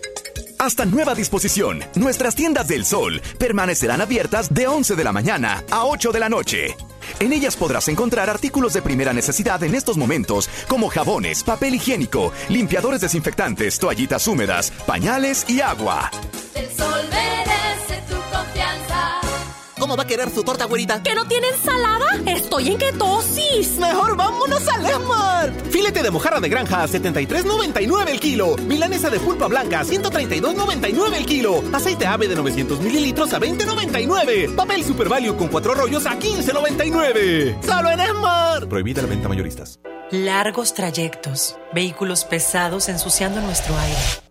Hasta nueva disposición, nuestras tiendas del sol permanecerán abiertas de 11 de la mañana a 8 de la noche. En ellas podrás encontrar artículos de primera necesidad en estos momentos, como jabones, papel higiénico, limpiadores desinfectantes, toallitas húmedas, pañales y agua. El sol merece tu confianza. ¿Cómo va a querer su torta, güerita? ¿Que no tiene ensalada? Estoy en ketosis. Mejor vámonos al Esmart. Filete de mojarra de granja a 73.99 el kilo. Milanesa de pulpa blanca a 132.99 el kilo. Aceite ave de 900 mililitros a 20.99. Papel Super Value con cuatro rollos a 15.99. ¡Solo en Esmart! Prohibida la venta mayoristas. Largos trayectos, vehículos pesados ensuciando nuestro aire.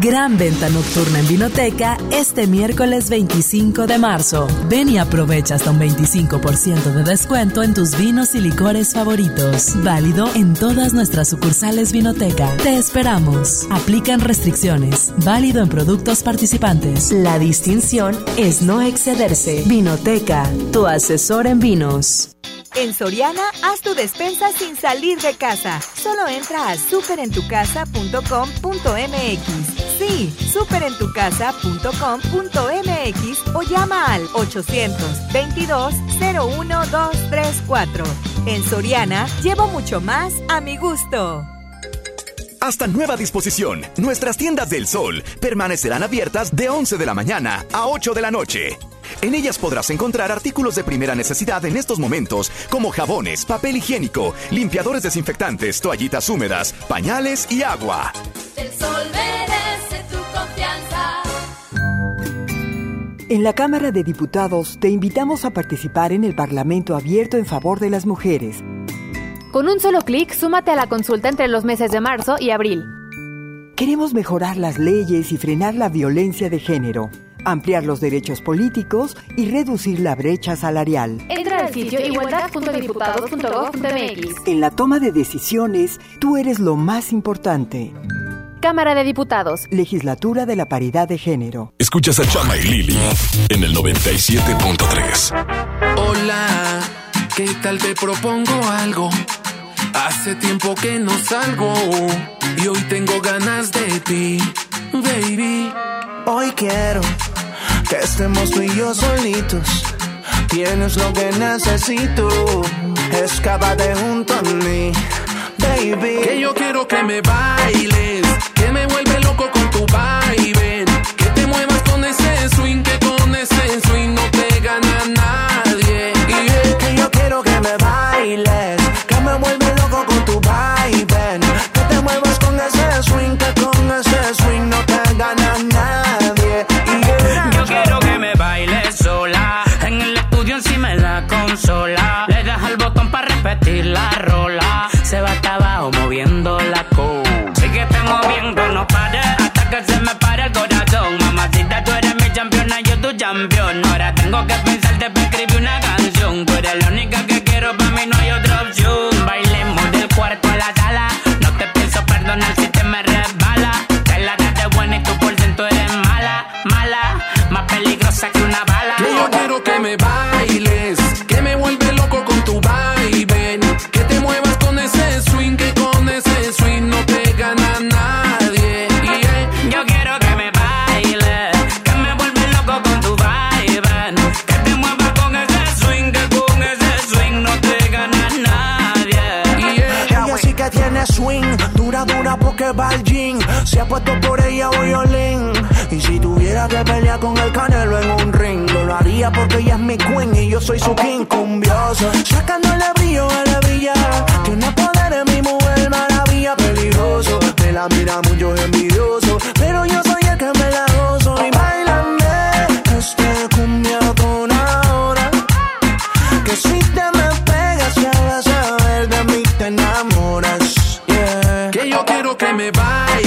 Gran venta nocturna en Vinoteca este miércoles 25 de marzo. Ven y aprovecha hasta un 25% de descuento en tus vinos y licores favoritos. Válido en todas nuestras sucursales Vinoteca. Te esperamos. Aplican restricciones. Válido en productos participantes. La distinción es no excederse. Vinoteca, tu asesor en vinos. En Soriana, haz tu despensa sin salir de casa. Solo entra a superentucasa.com.mx. Sí, superentucasa.com.mx o llama al 822-01-234. En Soriana, llevo mucho más a mi gusto. Hasta nueva disposición, nuestras tiendas del sol permanecerán abiertas de 11 de la mañana a 8 de la noche. En ellas podrás encontrar artículos de primera necesidad en estos momentos, como jabones, papel higiénico, limpiadores desinfectantes, toallitas húmedas, pañales y agua. El sol merece tu confianza. En la Cámara de Diputados te invitamos a participar en el Parlamento Abierto en favor de las mujeres. Con un solo clic, súmate a la consulta entre los meses de marzo y abril. Queremos mejorar las leyes y frenar la violencia de género ampliar los derechos políticos y reducir la brecha salarial. Entra al sitio igualdad.diputados.gov.mx. En la toma de decisiones, tú eres lo más importante. Cámara de Diputados. Legislatura de la Paridad de Género. Escuchas a Chama y Lili en el 97.3. Hola, ¿qué tal te propongo algo? Hace tiempo que no salgo y hoy tengo ganas de ti, baby. Hoy quiero que estemos tú y yo solitos. Tienes lo que necesito. Escápate junto a mí, baby. Que yo quiero que me bailes, que me vuelve loco con tu baile. Ahora tengo que pensarte para escribir una canción. Tú eres la única que quiero, para mí no hay otra opción. Bailemos del cuarto a la sala. No te pienso perdonar porque va. Se ha puesto por ella violín. Y si tuviera que pelear con el canelo en un ring, lo haría porque ella es mi queen y yo soy su king cumbioso. Sacándole brillo a la brilla. Tiene poder en mi mujer, maravilla, peligroso. Me la mira mucho envidioso, pero yo soy el que me la gozo. Y bailame este cumbia con ahora. Que si Que me bailes,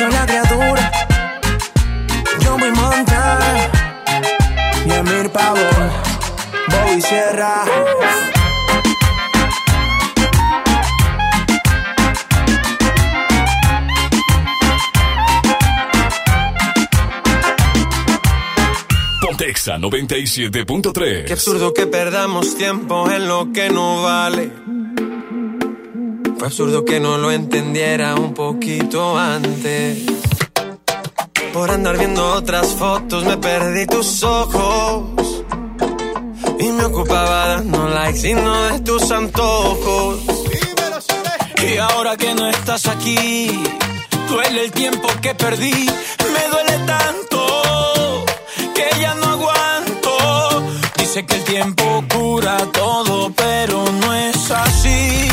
Nacho la criatura. Yo voy montar. Y Emir Pavón. Bobby Sierra. Pontexa 97.3. Qué absurdo que perdamos tiempo en lo que no vale. Fue absurdo que no lo entendiera un poquito antes. Por andar viendo otras fotos me perdí tus ojos. Y me ocupaba dando likes y no de tus antojos. Y ahora que no estás aquí, duele el tiempo que perdí. Me duele tanto que ya no aguanto. Dice que el tiempo cura todo, pero no es así.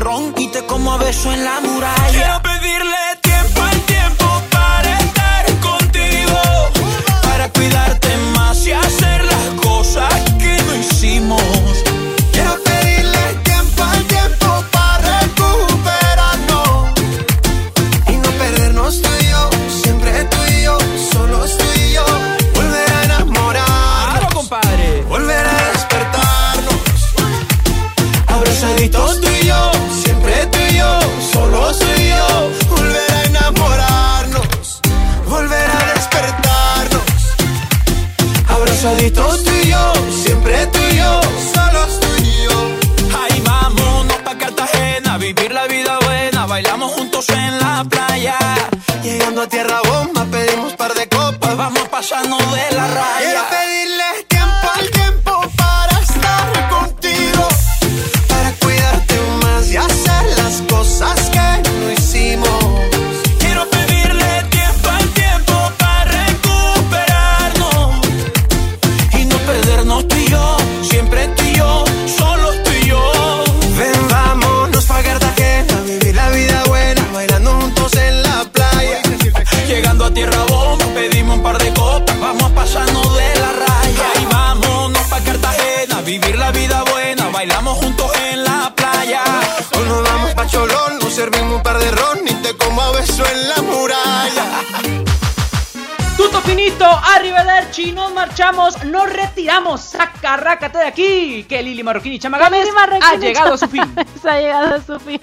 Ron y te como a beso en la muralla. Retiramos, saca, rácate de aquí, que Lili Marroquín y Chama Gámez ha llegado a su fin. Gámez ha llegado a su fin.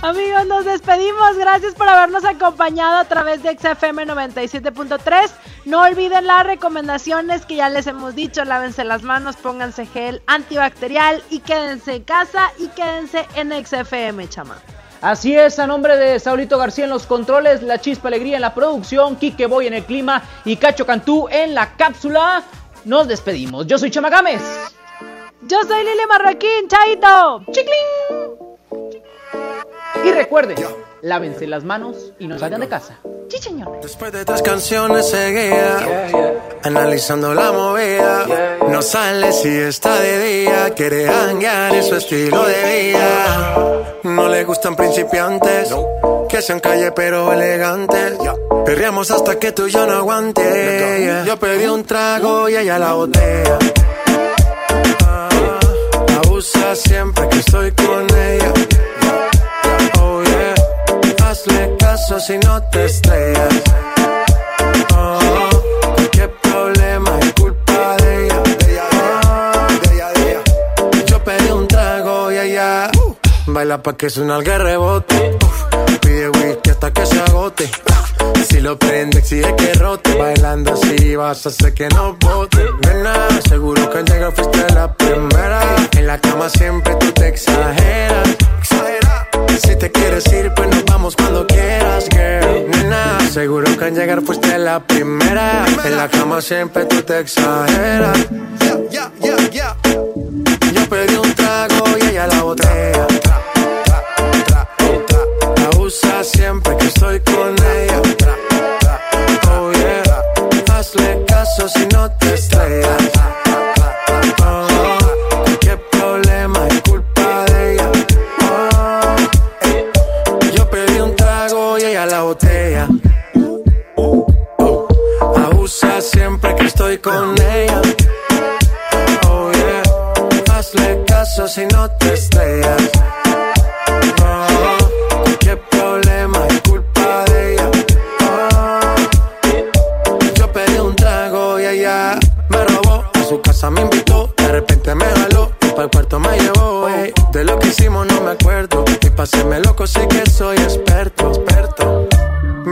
Amigos, nos despedimos. Gracias por habernos acompañado a través de XFM 97.3. No olviden las recomendaciones que ya les hemos dicho. Lávense las manos, pónganse gel antibacterial y quédense en casa y quédense en XFM, chama. Así es, a nombre de Saulito García en los controles, La Chispa Alegría en la producción, Quique Boy en el clima y Cacho Cantú en la cápsula, nos despedimos. Yo soy Chama Gámez. Yo soy Lili Marroquín, Chaito. ¡Chiclín! Y recuerden, lávense las manos y no salgan de casa. Sí, señor. Después de tres canciones seguía, analizando la movida. No sale si está de día, quiere hanguear en su estilo de vida. No le gustan principiantes, que sean calle pero elegantes. Perreamos hasta que tú y yo no aguante. Yo pedí un trago y ella la botella. Ah, Abusa siempre que estoy con ella. Hazle caso si no te estrellas. Oh, problema es culpa de ella. Ah, Yo pedí un trago y ella baila pa' que suena el rebote. Pide whisky hasta que se agote. Si lo prende, exige que rote. Bailando así vas a hacer que no bote. Nena, seguro que al llegar fuiste la primera. En la cama siempre tú te exageras. Si te quieres ir, pues nos vamos cuando quieras, girl. Nena, seguro que al llegar la primera. En la cama siempre tú te exageras. Yo pedí un trago y ella la botella. La usa siempre que estoy con ella. Oh yeah. Hazle caso si no te estrellas. Estoy con ella. Oh yeah. Hazle caso si no te estrellas. Oh, qué problema es culpa de ella. Oh, yo pedí un trago y ella me robó. A su casa me invitó, de repente me jaló. Y para el cuarto me llevó. De lo que hicimos no me acuerdo. Y paséme loco, sé que soy experto.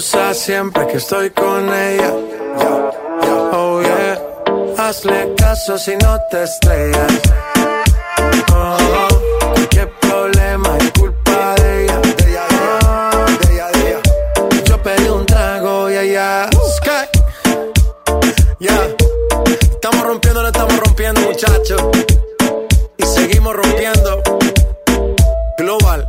Abusa siempre que estoy con ella. Oh yeah. Hazle caso si no te estrellas. Oh, qué problema es culpa de ella. Oh, Yo pedí un trago y ella. Sky. Ya. Estamos rompiendo, no estamos rompiendo, muchachos. Y seguimos rompiendo. Global.